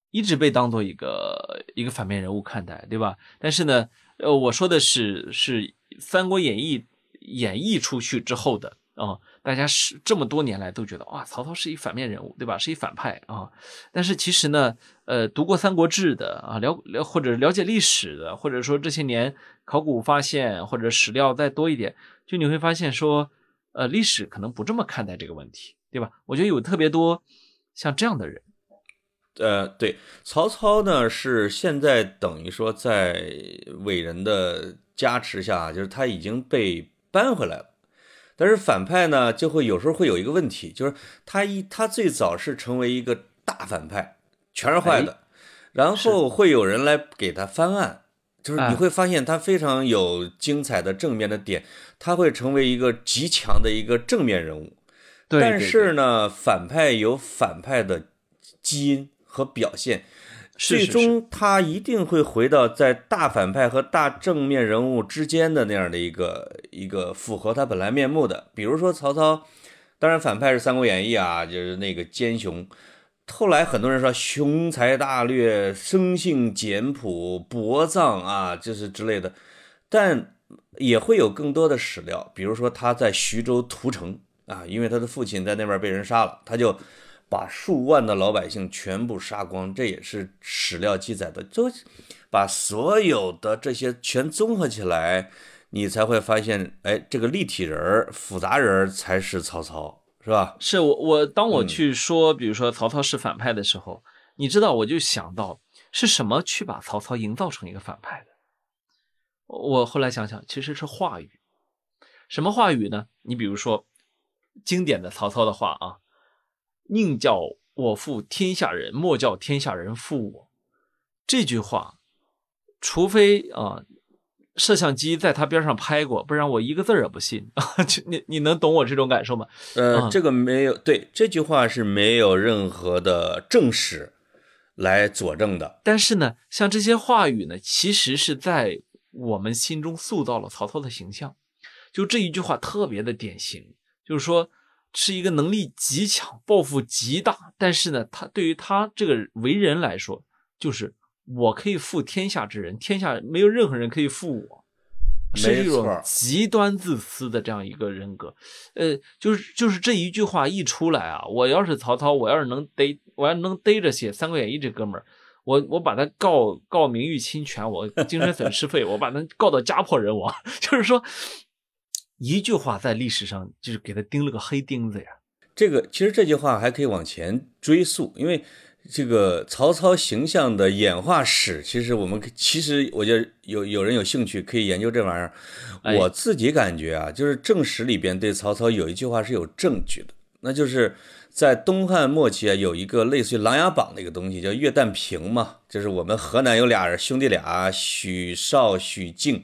一直被当做一个一个反面人物看待，对吧？但是呢，呃，我说的是是《三国演义》演绎出去之后的啊。大家是这么多年来都觉得哇，曹操是一反面人物，对吧？是一反派啊。但是其实呢，呃，读过《三国志》的啊，了了或者了解历史的，或者说这些年考古发现或者史料再多一点，就你会发现说，呃，历史可能不这么看待这个问题，对吧？我觉得有特别多像这样的人。呃，对，曹操呢是现在等于说在伟人的加持下，就是他已经被搬回来了。但是反派呢，就会有时候会有一个问题，就是他一他最早是成为一个大反派，全是坏的，然后会有人来给他翻案，就是你会发现他非常有精彩的正面的点，他会成为一个极强的一个正面人物。但是呢，反派有反派的基因和表现。最终他一定会回到在大反派和大正面人物之间的那样的一个一个符合他本来面目的。比如说曹操，当然反派是《三国演义》啊，就是那个奸雄。后来很多人说雄才大略、生性简朴、薄葬啊，就是之类的。但也会有更多的史料，比如说他在徐州屠城啊，因为他的父亲在那边被人杀了，他就。把数万的老百姓全部杀光，这也是史料记载的。就把所有的这些全综合起来，你才会发现，哎，这个立体人儿、复杂人儿才是曹操，是吧？是我我当我去说，比如说曹操是反派的时候，你知道，我就想到是什么去把曹操营造成一个反派的。我后来想想，其实是话语。什么话语呢？你比如说经典的曹操的话啊。宁叫我负天下人，莫叫天下人负我。这句话，除非啊，摄像机在他边上拍过，不然我一个字儿也不信。<laughs> 你你能懂我这种感受吗？呃，这个没有对这句话是没有任何的证实来佐证的。但是呢，像这些话语呢，其实是在我们心中塑造了曹操的形象。就这一句话特别的典型，就是说。是一个能力极强、抱负极大，但是呢，他对于他这个为人来说，就是我可以负天下之人，天下没有任何人可以负我，是一种极端自私的这样一个人格。呃，就是就是这一句话一出来啊，我要是曹操，我要是能逮，我要能逮着写《三国演义》这哥们儿，我我把他告告名誉侵权，我精神损失费，我把他告到家破人亡，<laughs> 就是说。一句话在历史上就是给他钉了个黑钉子呀。这个其实这句话还可以往前追溯，因为这个曹操形象的演化史，其实我们其实我觉得有有人有兴趣可以研究这玩意儿。我自己感觉啊，就是正史里边对曹操有一句话是有证据的，那就是在东汉末期啊，有一个类似于琅琊榜的一个东西，叫月旦平嘛，就是我们河南有俩人兄弟俩，许绍、许敬。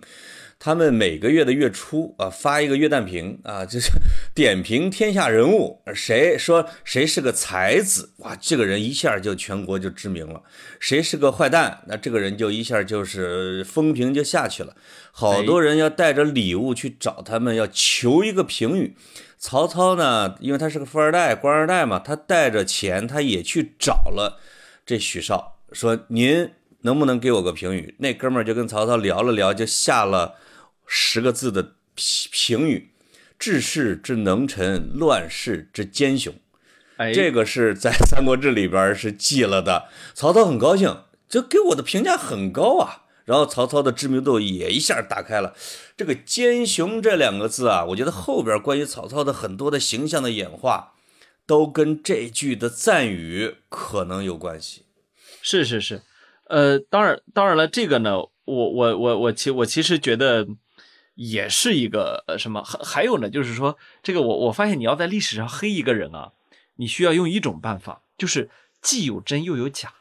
他们每个月的月初啊，发一个月旦评啊，就是点评天下人物，谁说谁是个才子，哇，这个人一下就全国就知名了；谁是个坏蛋，那这个人就一下就是风评就下去了。好多人要带着礼物去找他们，要求一个评语。曹操呢，因为他是个富二代、官二代嘛，他带着钱，他也去找了这许绍，说您能不能给我个评语？那哥们儿就跟曹操聊了聊，就下了。十个字的评评语：治世之能臣，乱世之奸雄。哎，这个是在《三国志》里边是记了的。曹操很高兴，这给我的评价很高啊。然后曹操的知名度也一下打开了。这个“奸雄”这两个字啊，我觉得后边关于曹操的很多的形象的演化，都跟这句的赞语可能有关系。是是是，呃，当然当然了，这个呢，我我我我其我其实觉得。也是一个呃什么还还有呢，就是说这个我我发现你要在历史上黑一个人啊，你需要用一种办法，就是既有真又有假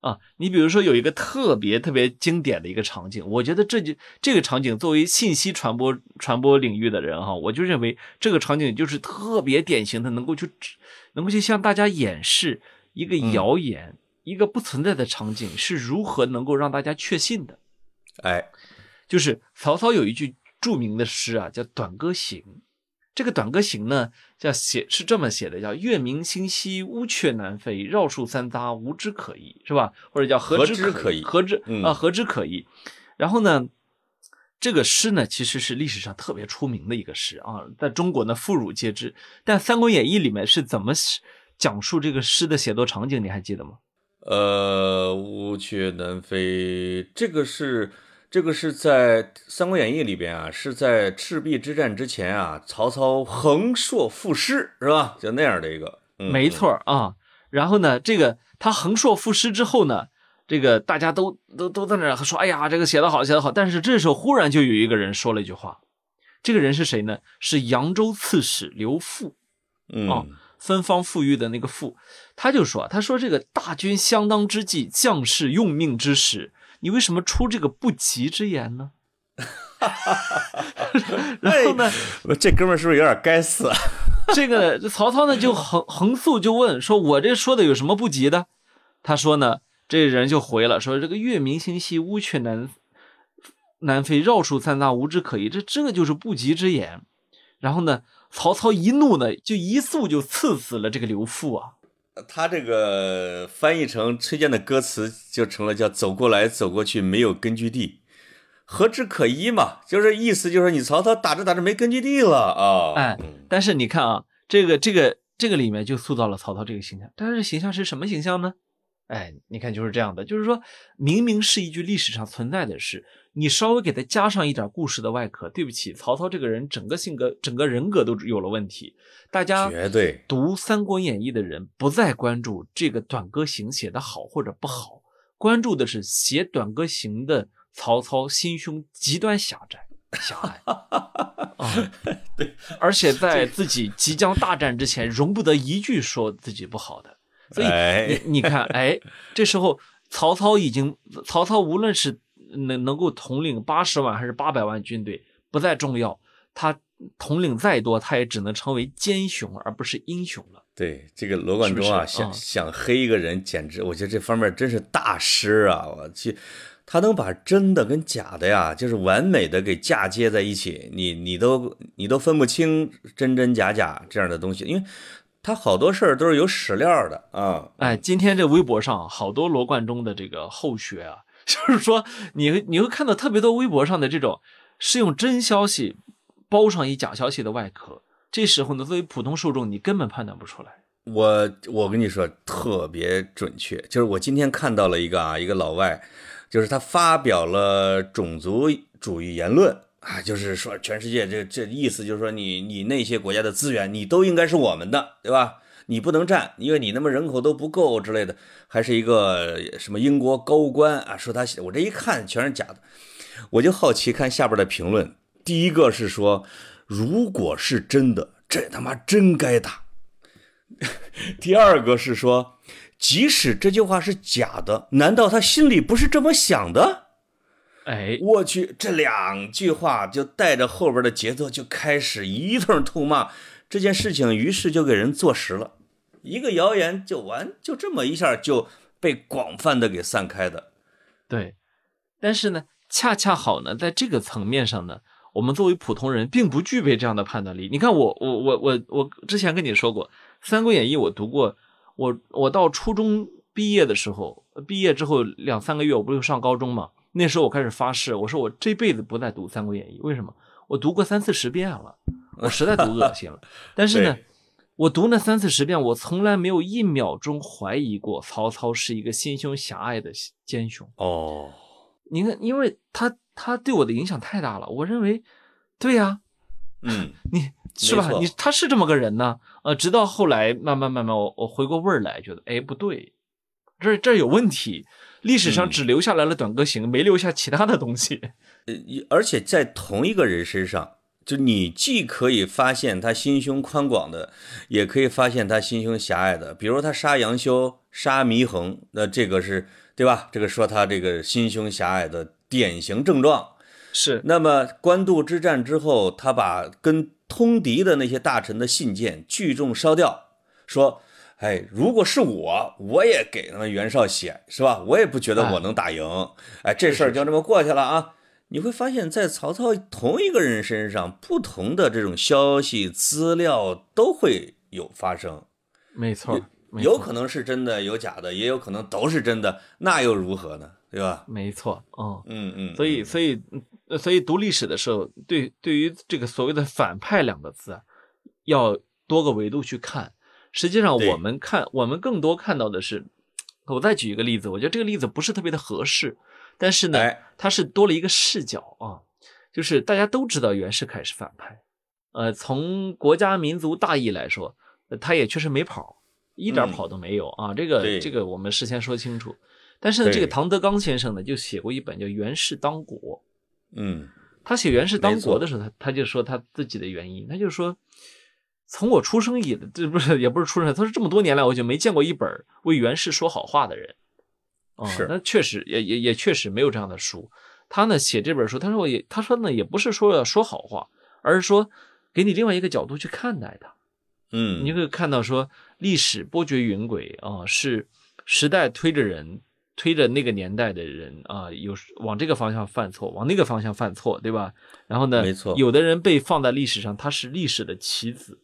啊。你比如说有一个特别特别经典的一个场景，我觉得这就这个场景作为信息传播传播领域的人哈，我就认为这个场景就是特别典型的，能够去能够去向大家演示一个谣言，一个不存在的场景是如何能够让大家确信的，哎。就是曹操有一句著名的诗啊，叫《短歌行》。这个《短歌行》呢，叫写是这么写的，叫“月明星稀，乌鹊南飞，绕树三匝，无枝可依”，是吧？或者叫“何枝可依”？何枝啊，何枝可依。然后呢，这个诗呢，其实是历史上特别出名的一个诗啊，在中国呢，妇孺皆知。但《三国演义》里面是怎么讲述这个诗的写作场景？你还记得吗？呃，乌鹊南飞，这个是。这个是在《三国演义》里边啊，是在赤壁之战之前啊，曹操横槊赋诗是吧？就那样的一个，没错啊。然后呢，这个他横槊赋诗之后呢，这个大家都都都在那说，哎呀，这个写得好，写得好。但是这时候忽然就有一个人说了一句话，这个人是谁呢？是扬州刺史刘馥，啊，芬芳馥郁的那个馥，他就说，他说这个大军相当之际，将士用命之时。你为什么出这个不吉之言呢？<laughs> 然后呢？这哥们是不是有点该死？<laughs> 这个曹操呢就横横竖就问说：“我这说的有什么不吉的？”他说呢，这人就回了说：“这个月明星稀，乌鹊南南飞，绕树三匝，无枝可依。”这这个就是不吉之言。然后呢，曹操一怒呢，就一蹴就刺死了这个刘馥啊。他这个翻译成崔健的歌词就成了叫“走过来走过去没有根据地，何枝可依”嘛，就是意思就是你曹操打着打着没根据地了啊。哎，但是你看啊，这个这个这个里面就塑造了曹操这个形象，但是形象是什么形象呢？哎，你看就是这样的，就是说明明是一句历史上存在的事。你稍微给他加上一点故事的外壳，对不起，曹操这个人整个性格、整个人格都有了问题。大家绝对读《三国演义》的人不再关注这个《短歌行》写的好或者不好，关注的是写《短歌行》的曹操心胸极端狭窄、狭隘 <laughs> 啊。对，而且在自己即将大战之前，容不得一句说自己不好的。所以你你看，<laughs> 哎，这时候曹操已经，曹操无论是。能能够统领八十万还是八百万军队不再重要，他统领再多，他也只能成为奸雄而不是英雄了。对这个罗贯中啊，想想黑一个人，简直我觉得这方面真是大师啊！我去，他能把真的跟假的呀，就是完美的给嫁接在一起，你你都你都分不清真真假假这样的东西，因为他好多事儿都是有史料的啊。哎，今天这微博上好多罗贯中的这个后学啊。<laughs> 就是说，你你会看到特别多微博上的这种是用真消息包上一假消息的外壳。这时候呢，作为普通受众，你根本判断不出来。我我跟你说特别准确，就是我今天看到了一个啊，一个老外，就是他发表了种族主义言论啊，就是说全世界这这意思就是说你你那些国家的资源你都应该是我们的，对吧？你不能占，因为你那么人口都不够之类的，还是一个什么英国高官啊说他写，我这一看全是假的，我就好奇看下边的评论。第一个是说，如果是真的，这他妈真该打 <laughs> 第二个是说，即使这句话是假的，难道他心里不是这么想的？哎，我去，这两句话就带着后边的节奏就开始一通痛骂这件事情，于是就给人坐实了，一个谣言就完，就这么一下就被广泛的给散开的。对，但是呢，恰恰好呢，在这个层面上呢，我们作为普通人并不具备这样的判断力。你看，我我我我我之前跟你说过，《三国演义》我读过，我我到初中毕业的时候，毕业之后两三个月，我不是上高中嘛。那时候我开始发誓，我说我这辈子不再读《三国演义》，为什么？我读过三四十遍了，我实在读恶心了。<laughs> 但是呢，我读那三四十遍，我从来没有一秒钟怀疑过曹操是一个心胸狭隘的奸雄。哦，你看，因为他他对我的影响太大了，我认为，对呀，嗯，你是吧？你他是这么个人呢。呃，直到后来慢慢慢慢，我我回过味儿来，觉得哎不对，这这有问题。历史上只留下来了短歌行，没留下其他的东西。呃，而且在同一个人身上，就你既可以发现他心胸宽广的，也可以发现他心胸狭隘的。比如他杀杨修、杀祢衡，那这个是对吧？这个说他这个心胸狭隘的典型症状。是。那么官渡之战之后，他把跟通敌的那些大臣的信件聚众烧掉，说。哎，如果是我，我也给他们袁绍写，是吧？我也不觉得我能打赢。哎，这事儿就这么过去了啊！你会发现在曹操同一个人身上，不同的这种消息资料都会有发生。没错，有可能是真的，有假的，也有可能都是真的，那又如何呢？对吧？没错，嗯嗯嗯。所以，所以，所以读历史的时候，对对于这个所谓的反派两个字啊，要多个维度去看。实际上，我们看我们更多看到的是，我再举一个例子，我觉得这个例子不是特别的合适，但是呢，他是多了一个视角啊，就是大家都知道袁世凯是反派，呃，从国家民族大义来说，他也确实没跑，一点跑都没有啊，这个这个我们事先说清楚。但是呢，这个唐德刚先生呢，就写过一本叫《袁氏当国》，嗯，他写袁氏当国的时候，他他就说他自己的原因，他就说。从我出生以来，这不是也不是出生，他说这么多年来，我就没见过一本为袁氏说好话的人。啊，是，那确实也也也确实没有这样的书。他呢写这本书，他说我也他说呢也不是说要说好话，而是说给你另外一个角度去看待它。嗯，你会看到说历史波谲云诡啊，是时代推着人，推着那个年代的人啊，有往这个方向犯错，往那个方向犯错，对吧？然后呢，没错，有的人被放在历史上，他是历史的棋子。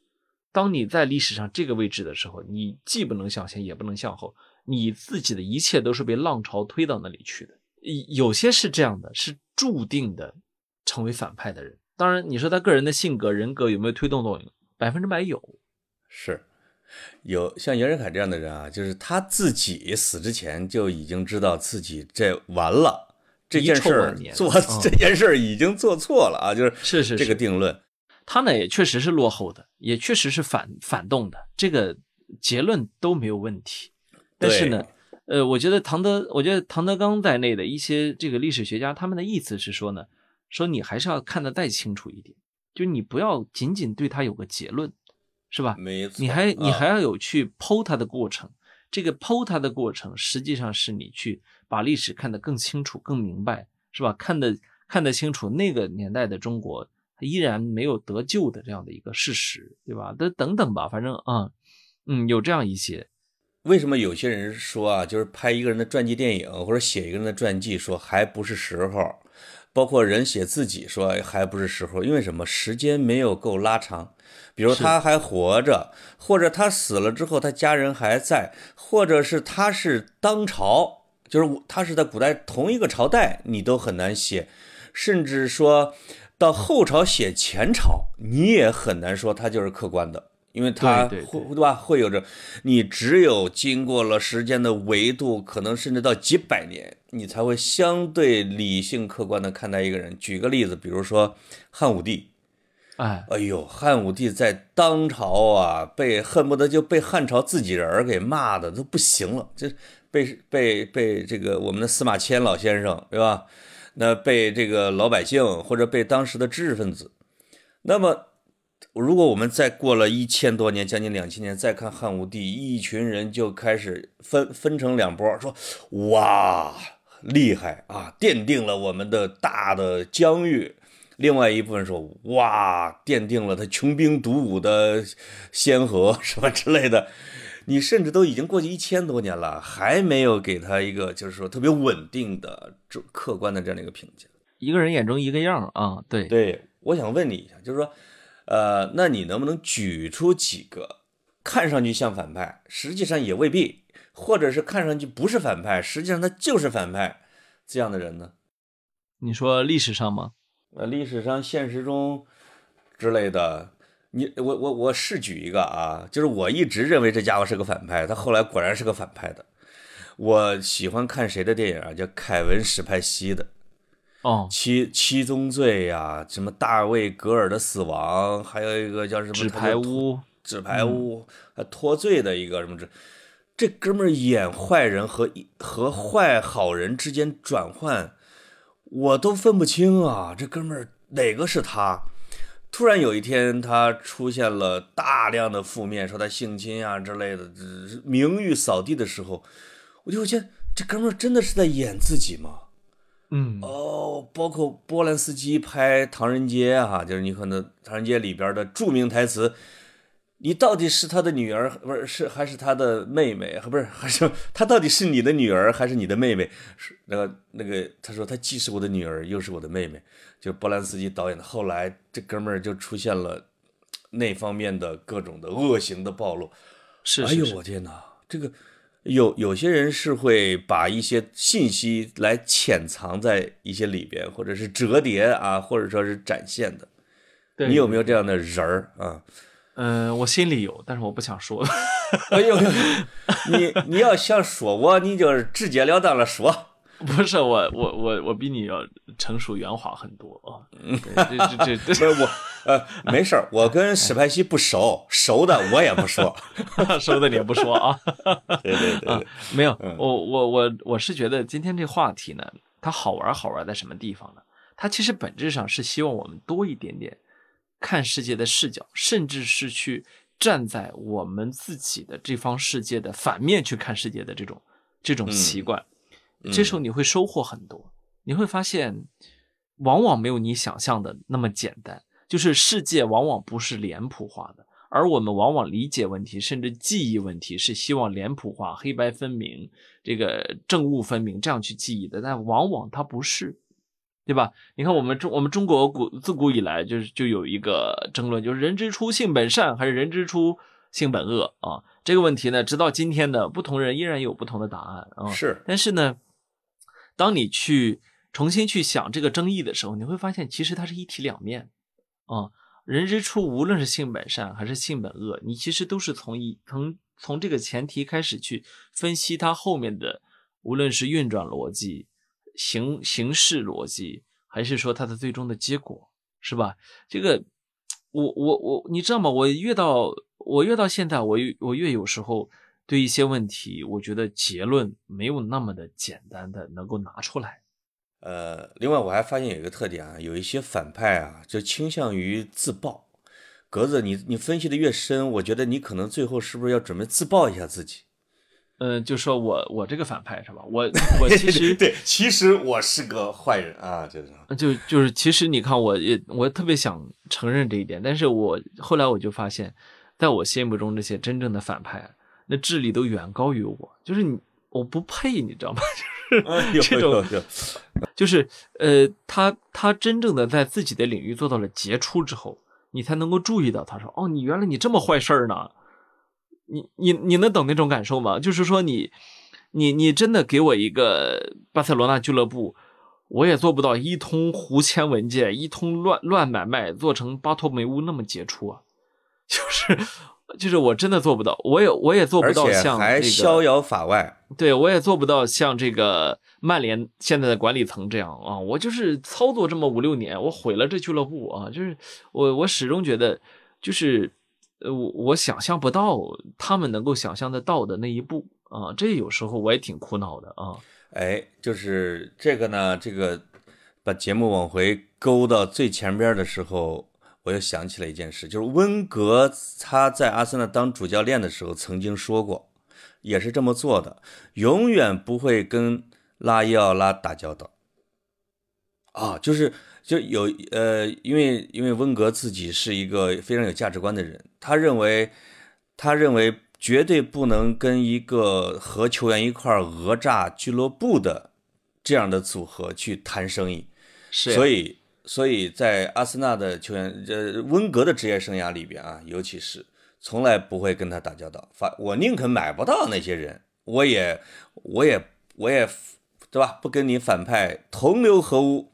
当你在历史上这个位置的时候，你既不能向前，也不能向后，你自己的一切都是被浪潮推到那里去的。有些是这样的，是注定的成为反派的人。当然，你说他个人的性格、人格有没有推动作用？百分之百有。是有像袁世凯这样的人啊，就是他自己死之前就已经知道自己这完了，这件事儿做这件事儿已经做错了啊，就是是是这个定论。他呢也确实是落后的，也确实是反反动的，这个结论都没有问题。但是呢，呃，我觉得唐德，我觉得唐德刚在内的一些这个历史学家，他们的意思是说呢，说你还是要看得再清楚一点，就你不要仅仅对他有个结论，是吧？没错，你还你还要有去剖他的过程。这个剖他的过程，实际上是你去把历史看得更清楚、更明白，是吧？看得看得清楚那个年代的中国。依然没有得救的这样的一个事实，对吧？等等等吧，反正啊，嗯，有这样一些。为什么有些人说啊，就是拍一个人的传记电影或者写一个人的传记，说还不是时候？包括人写自己说还不是时候，因为什么？时间没有够拉长。比如他还活着，或者他死了之后他家人还在，或者是他是当朝，就是他是在古代同一个朝代，你都很难写，甚至说。到后朝写前朝，你也很难说他就是客观的，因为他会对吧？会有着，你只有经过了时间的维度，可能甚至到几百年，你才会相对理性客观的看待一个人。举个例子，比如说汉武帝，哎，哎呦，汉武帝在当朝啊，被恨不得就被汉朝自己人给骂的都不行了，就被被被这个我们的司马迁老先生，对吧？那被这个老百姓或者被当时的知识分子，那么如果我们再过了一千多年，将近两千年，再看汉武帝，一群人就开始分分成两波，说哇厉害啊，奠定了我们的大的疆域。另外一部分说哇，奠定了他穷兵黩武的先河 <laughs> 什么之类的。你甚至都已经过去一千多年了，还没有给他一个就是说特别稳定的、主客观的这样的一个评价。一个人眼中一个样啊，对对，我想问你一下，就是说，呃，那你能不能举出几个看上去像反派，实际上也未必，或者是看上去不是反派，实际上他就是反派这样的人呢？你说历史上吗？呃，历史上、现实中之类的，你我我我试举一个啊，就是我一直认为这家伙是个反派，他后来果然是个反派的。我喜欢看谁的电影啊？叫凯文·史派西的。哦，七七宗罪呀，什么大卫·格尔的死亡，还有一个叫什么纸牌屋，纸牌屋，还脱罪的一个什么这，这哥们儿演坏人和和坏好人之间转换，我都分不清啊，这哥们儿哪个是他？突然有一天，他出现了大量的负面，说他性侵啊之类的，名誉扫地的时候，我就觉得这哥们儿真的是在演自己吗？嗯哦，包括波兰斯基拍《唐人街》哈，就是你可能《唐人街》里边的著名台词，你到底是他的女儿，不是是还是他的妹妹？<laughs> 不是还是他到底是你的女儿还是你的妹妹？是那个那个他说他既是我的女儿又是我的妹妹，就波兰斯基导演的。后来这哥们儿就出现了那方面的各种的恶行的暴露。是，哎呦我天哪，这个。有有些人是会把一些信息来潜藏在一些里边，或者是折叠啊，或者说是展现的。你有没有这样的人儿啊？嗯，我心里有，但是我不想说。哎呦，你你要想说我，你就直截了当的说。<laughs> 不是我，我我我比你要成熟圆滑很多啊。这这这这 <laughs> 我呃没事儿，我跟史派西不熟，熟的我也不说，<laughs> 熟的你也不说啊。对对对，没有，我我我我是觉得今天这话题呢，它好玩好玩在什么地方呢？它其实本质上是希望我们多一点点看世界的视角，甚至是去站在我们自己的这方世界的反面去看世界的这种这种习惯。这时候你会收获很多，你会发现，往往没有你想象的那么简单。就是世界往往不是脸谱化的，而我们往往理解问题，甚至记忆问题，是希望脸谱化、黑白分明、这个正误分明这样去记忆的。但往往它不是，对吧？你看我们中我们中国古自古以来就是就有一个争论，就是人之初性本善还是人之初性本恶啊？这个问题呢，直到今天的不同人依然有不同的答案啊。是，但是呢。当你去重新去想这个争议的时候，你会发现其实它是一体两面，啊，人之初无论是性本善还是性本恶，你其实都是从一从从这个前提开始去分析它后面的，无论是运转逻辑、形形式逻辑，还是说它的最终的结果，是吧？这个，我我我，你知道吗？我越到我越到现在，我我越有时候。对一些问题，我觉得结论没有那么的简单的能够拿出来。呃，另外我还发现有一个特点啊，有一些反派啊，就倾向于自爆。格子，你你分析的越深，我觉得你可能最后是不是要准备自爆一下自己？嗯，就说我我这个反派是吧？我 <laughs> 我其实对，其实我是个坏人啊，就是就就是其实你看，我也我特别想承认这一点，但是我后来我就发现，在我心目中这些真正的反派。那智力都远高于我，就是你，我不配，你知道吗？<laughs> 就是这种，就是呃，他他真正的在自己的领域做到了杰出之后，你才能够注意到，他说，哦，你原来你这么坏事儿呢，你你你能懂那种感受吗？就是说你你你真的给我一个巴塞罗那俱乐部，我也做不到一通胡签文件，一通乱乱买卖做成巴托梅乌那么杰出啊，<laughs> 就是。就是我真的做不到，我也我也做不到像还逍遥法外。对我也做不到像这个曼联现在的管理层这样啊！我就是操作这么五六年，我毁了这俱乐部啊！就是我我始终觉得，就是呃我我想象不到他们能够想象得到的那一步啊！这有时候我也挺苦恼的啊！哎，就是这个呢，这个把节目往回勾到最前边的时候。我又想起了一件事，就是温格他在阿森纳当主教练的时候曾经说过，也是这么做的，永远不会跟拉伊奥拉打交道。啊，就是就有呃，因为因为温格自己是一个非常有价值观的人，他认为他认为绝对不能跟一个和球员一块儿讹诈俱乐部的这样的组合去谈生意，所以所以在阿森纳的球员，呃，温格的职业生涯里边啊，尤其是从来不会跟他打交道，反我宁肯买不到那些人，我也我也我也对吧？不跟你反派同流合污，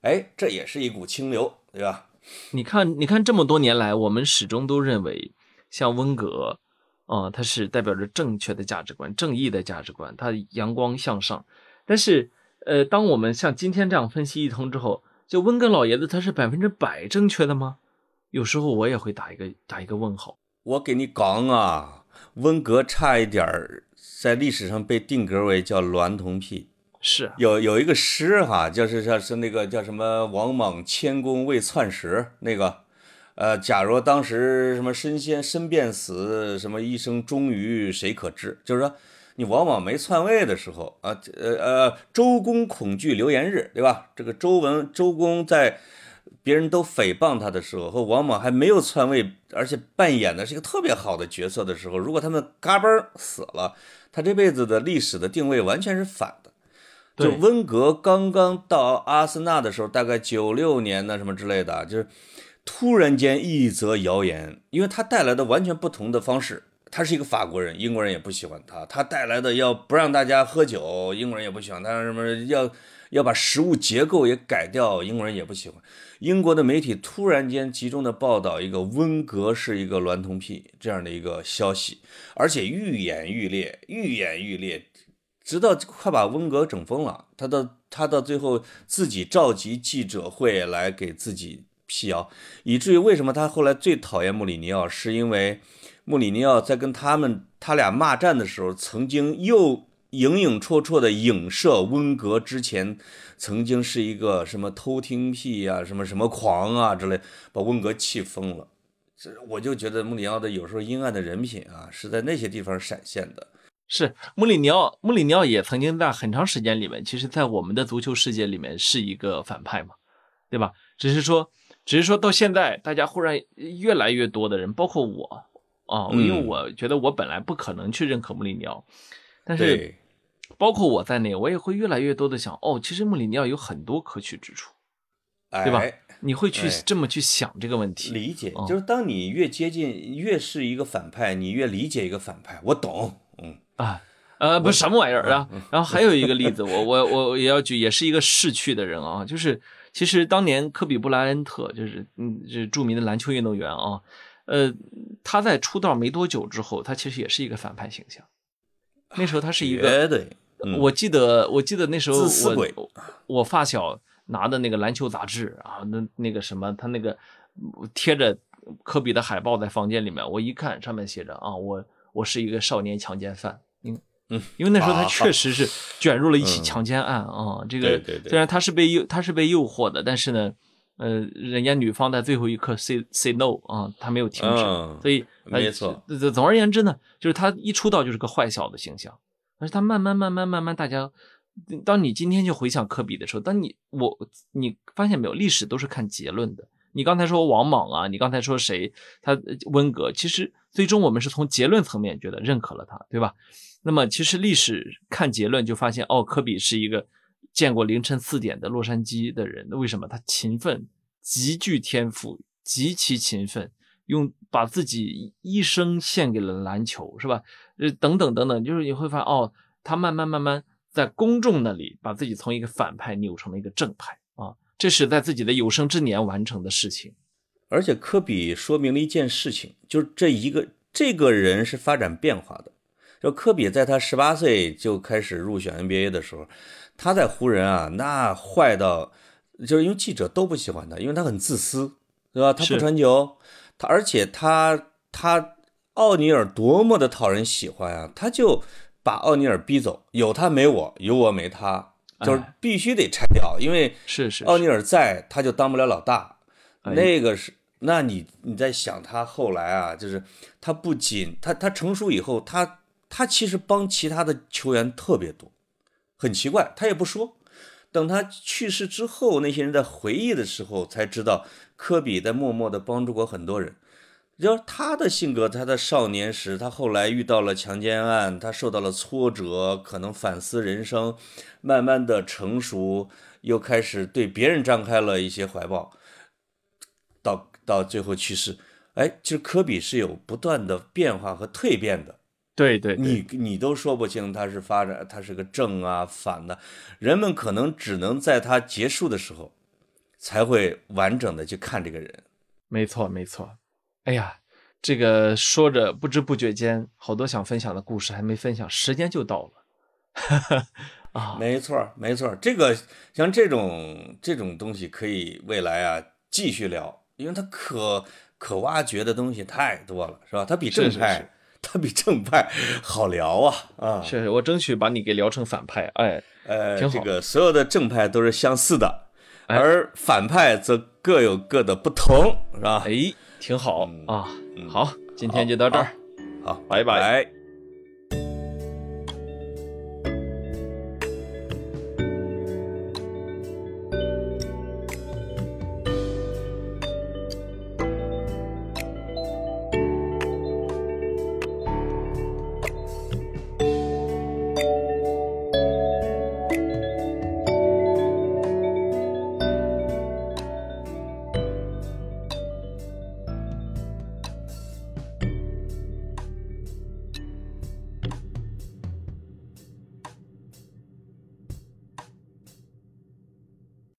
哎，这也是一股清流，对吧？你看，你看这么多年来，我们始终都认为，像温格，啊、他是代表着正确的价值观、正义的价值观，他阳光向上。但是，呃，当我们像今天这样分析一通之后，就温格老爷子他是百分之百正确的吗？有时候我也会打一个打一个问号。我给你讲啊，温格差一点儿在历史上被定格为叫娈童癖。是啊，有有一个诗哈，就是像是那个叫什么“王莽谦恭未篡时”那个，呃，假如当时什么身先身便死，什么一生忠于谁可知？就是说，你往往没篡位的时候啊，呃呃，周公恐惧流言日，对吧？这个周文周公在别人都诽谤他的时候，和王莽还没有篡位，而且扮演的是一个特别好的角色的时候，如果他们嘎嘣儿死了，他这辈子的历史的定位完全是反的。就温格刚刚到阿森纳的时候，大概九六年呢什么之类的，就是突然间一则谣言，因为他带来的完全不同的方式。他是一个法国人，英国人也不喜欢他。他带来的要不让大家喝酒，英国人也不喜欢他。什么要要把食物结构也改掉，英国人也不喜欢。英国的媒体突然间集中的报道一个温格是一个娈童癖这样的一个消息，而且愈演愈烈，愈演愈烈，直到快把温格整疯了。他到他到最后自己召集记者会来给自己辟谣，以至于为什么他后来最讨厌穆里尼奥，是因为穆里尼奥在跟他们他俩骂战的时候，曾经又影影绰绰的影射温格之前曾经是一个什么偷听癖啊，什么什么狂啊之类，把温格气疯了。这我就觉得穆里尼奥的有时候阴暗的人品啊，是在那些地方闪现的。是穆里尼奥，穆里尼奥也曾经在很长时间里面，其实，在我们的足球世界里面是一个反派嘛，对吧？只是说，只是说到现在，大家忽然越来越多的人，包括我啊，因为嗯我觉得我本来不可能去认可穆里尼奥，但是，包括我在内，我也会越来越多的想，哦，其实穆里尼奥有很多可取之处，对吧哎，你会去哎这么去想这个问题。理解哦就是当你越接近，越是一个反派，你越理解一个反派。我懂，嗯啊，呃，不是什么玩意儿啊。然后还有一个例子，我我我也要举，也是一个逝去的人啊，就是其实当年科比布莱恩特，就是嗯，就是著名的篮球运动员啊，呃，他在出道没多久之后，他其实也是一个反派形象。那时候他是一个，我记得我记得那时候我我发小拿的那个篮球杂志啊，那那个什么，他那个贴着科比的海报在房间里面，我一看上面写着啊，我我是一个少年强奸犯，因嗯因为那时候他啊确实是卷入了一起嗯强奸案啊，这个虽然他是被诱他是被诱惑的，但是呢。呃，人家女方在最后一刻 say say no 啊，他没有停止，嗯所以呃没错总而言之呢，就是他一出道就是个坏小子形象，但是他慢慢慢慢慢慢，大家，当你今天去回想科比的时候，当你我你发现没有，历史都是看结论的。你刚才说王莽啊，你刚才说谁，他呃温格，其实最终我们是从结论层面觉得认可了他，对吧？那么其实历史看结论就发现，哦，科比是一个见过凌晨四点的洛杉矶的人，为什么？他勤奋，极具天赋，极其勤奋，用把自己一生献给了篮球，是吧？呃，等等等等，就是你会发现，哦，他慢慢慢慢在公众那里把自己从一个反派扭成了一个正派啊，这是在自己的有生之年完成的事情。而且科比说明了一件事情，就是这一个这个人是发展变化的。就科比在他十八岁就开始入选 NBA 的时候，他在湖人啊，那坏到就是因为记者都不喜欢他，因为他很自私，对吧？他不传球，他而且他他奥尼尔多么的讨人喜欢啊，他就把奥尼尔逼走，有他没我，有我没他，就是必须得拆掉，因为是是是，奥尼尔在，他就当不了老大。哎。那个是那你你在想他后来啊，就是他不仅他他成熟以后，他他其实帮其他的球员特别多，很奇怪，他也不说。等他去世之后，那些人在回忆的时候才知道，科比在默默地帮助过很多人。就他的性格，他的少年时，他后来遇到了强奸案，他受到了挫折，可能反思人生，慢慢的成熟，又开始对别人张开了一些怀抱，到到最后去世。哎，其实科比是有不断的变化和蜕变的。对对，你你都说不清它是发展，它是个正啊反的，人们可能只能在它结束的时候，才会完整的去看这个人。没错没错，哎呀，这个说着不知不觉间，好多想分享的故事还没分享，时间就到了。<laughs> 啊，没错没错，这个像这种这种东西可以未来啊继续聊，因为它可可挖掘的东西太多了，是吧？它比正派。他比正派好聊啊啊！是我争取把你给聊成反派，哎，呃。这个所有的正派都是相似的，而反派则各有各的不同，是吧？哎，挺好啊。好，今天就到这儿，好，拜拜。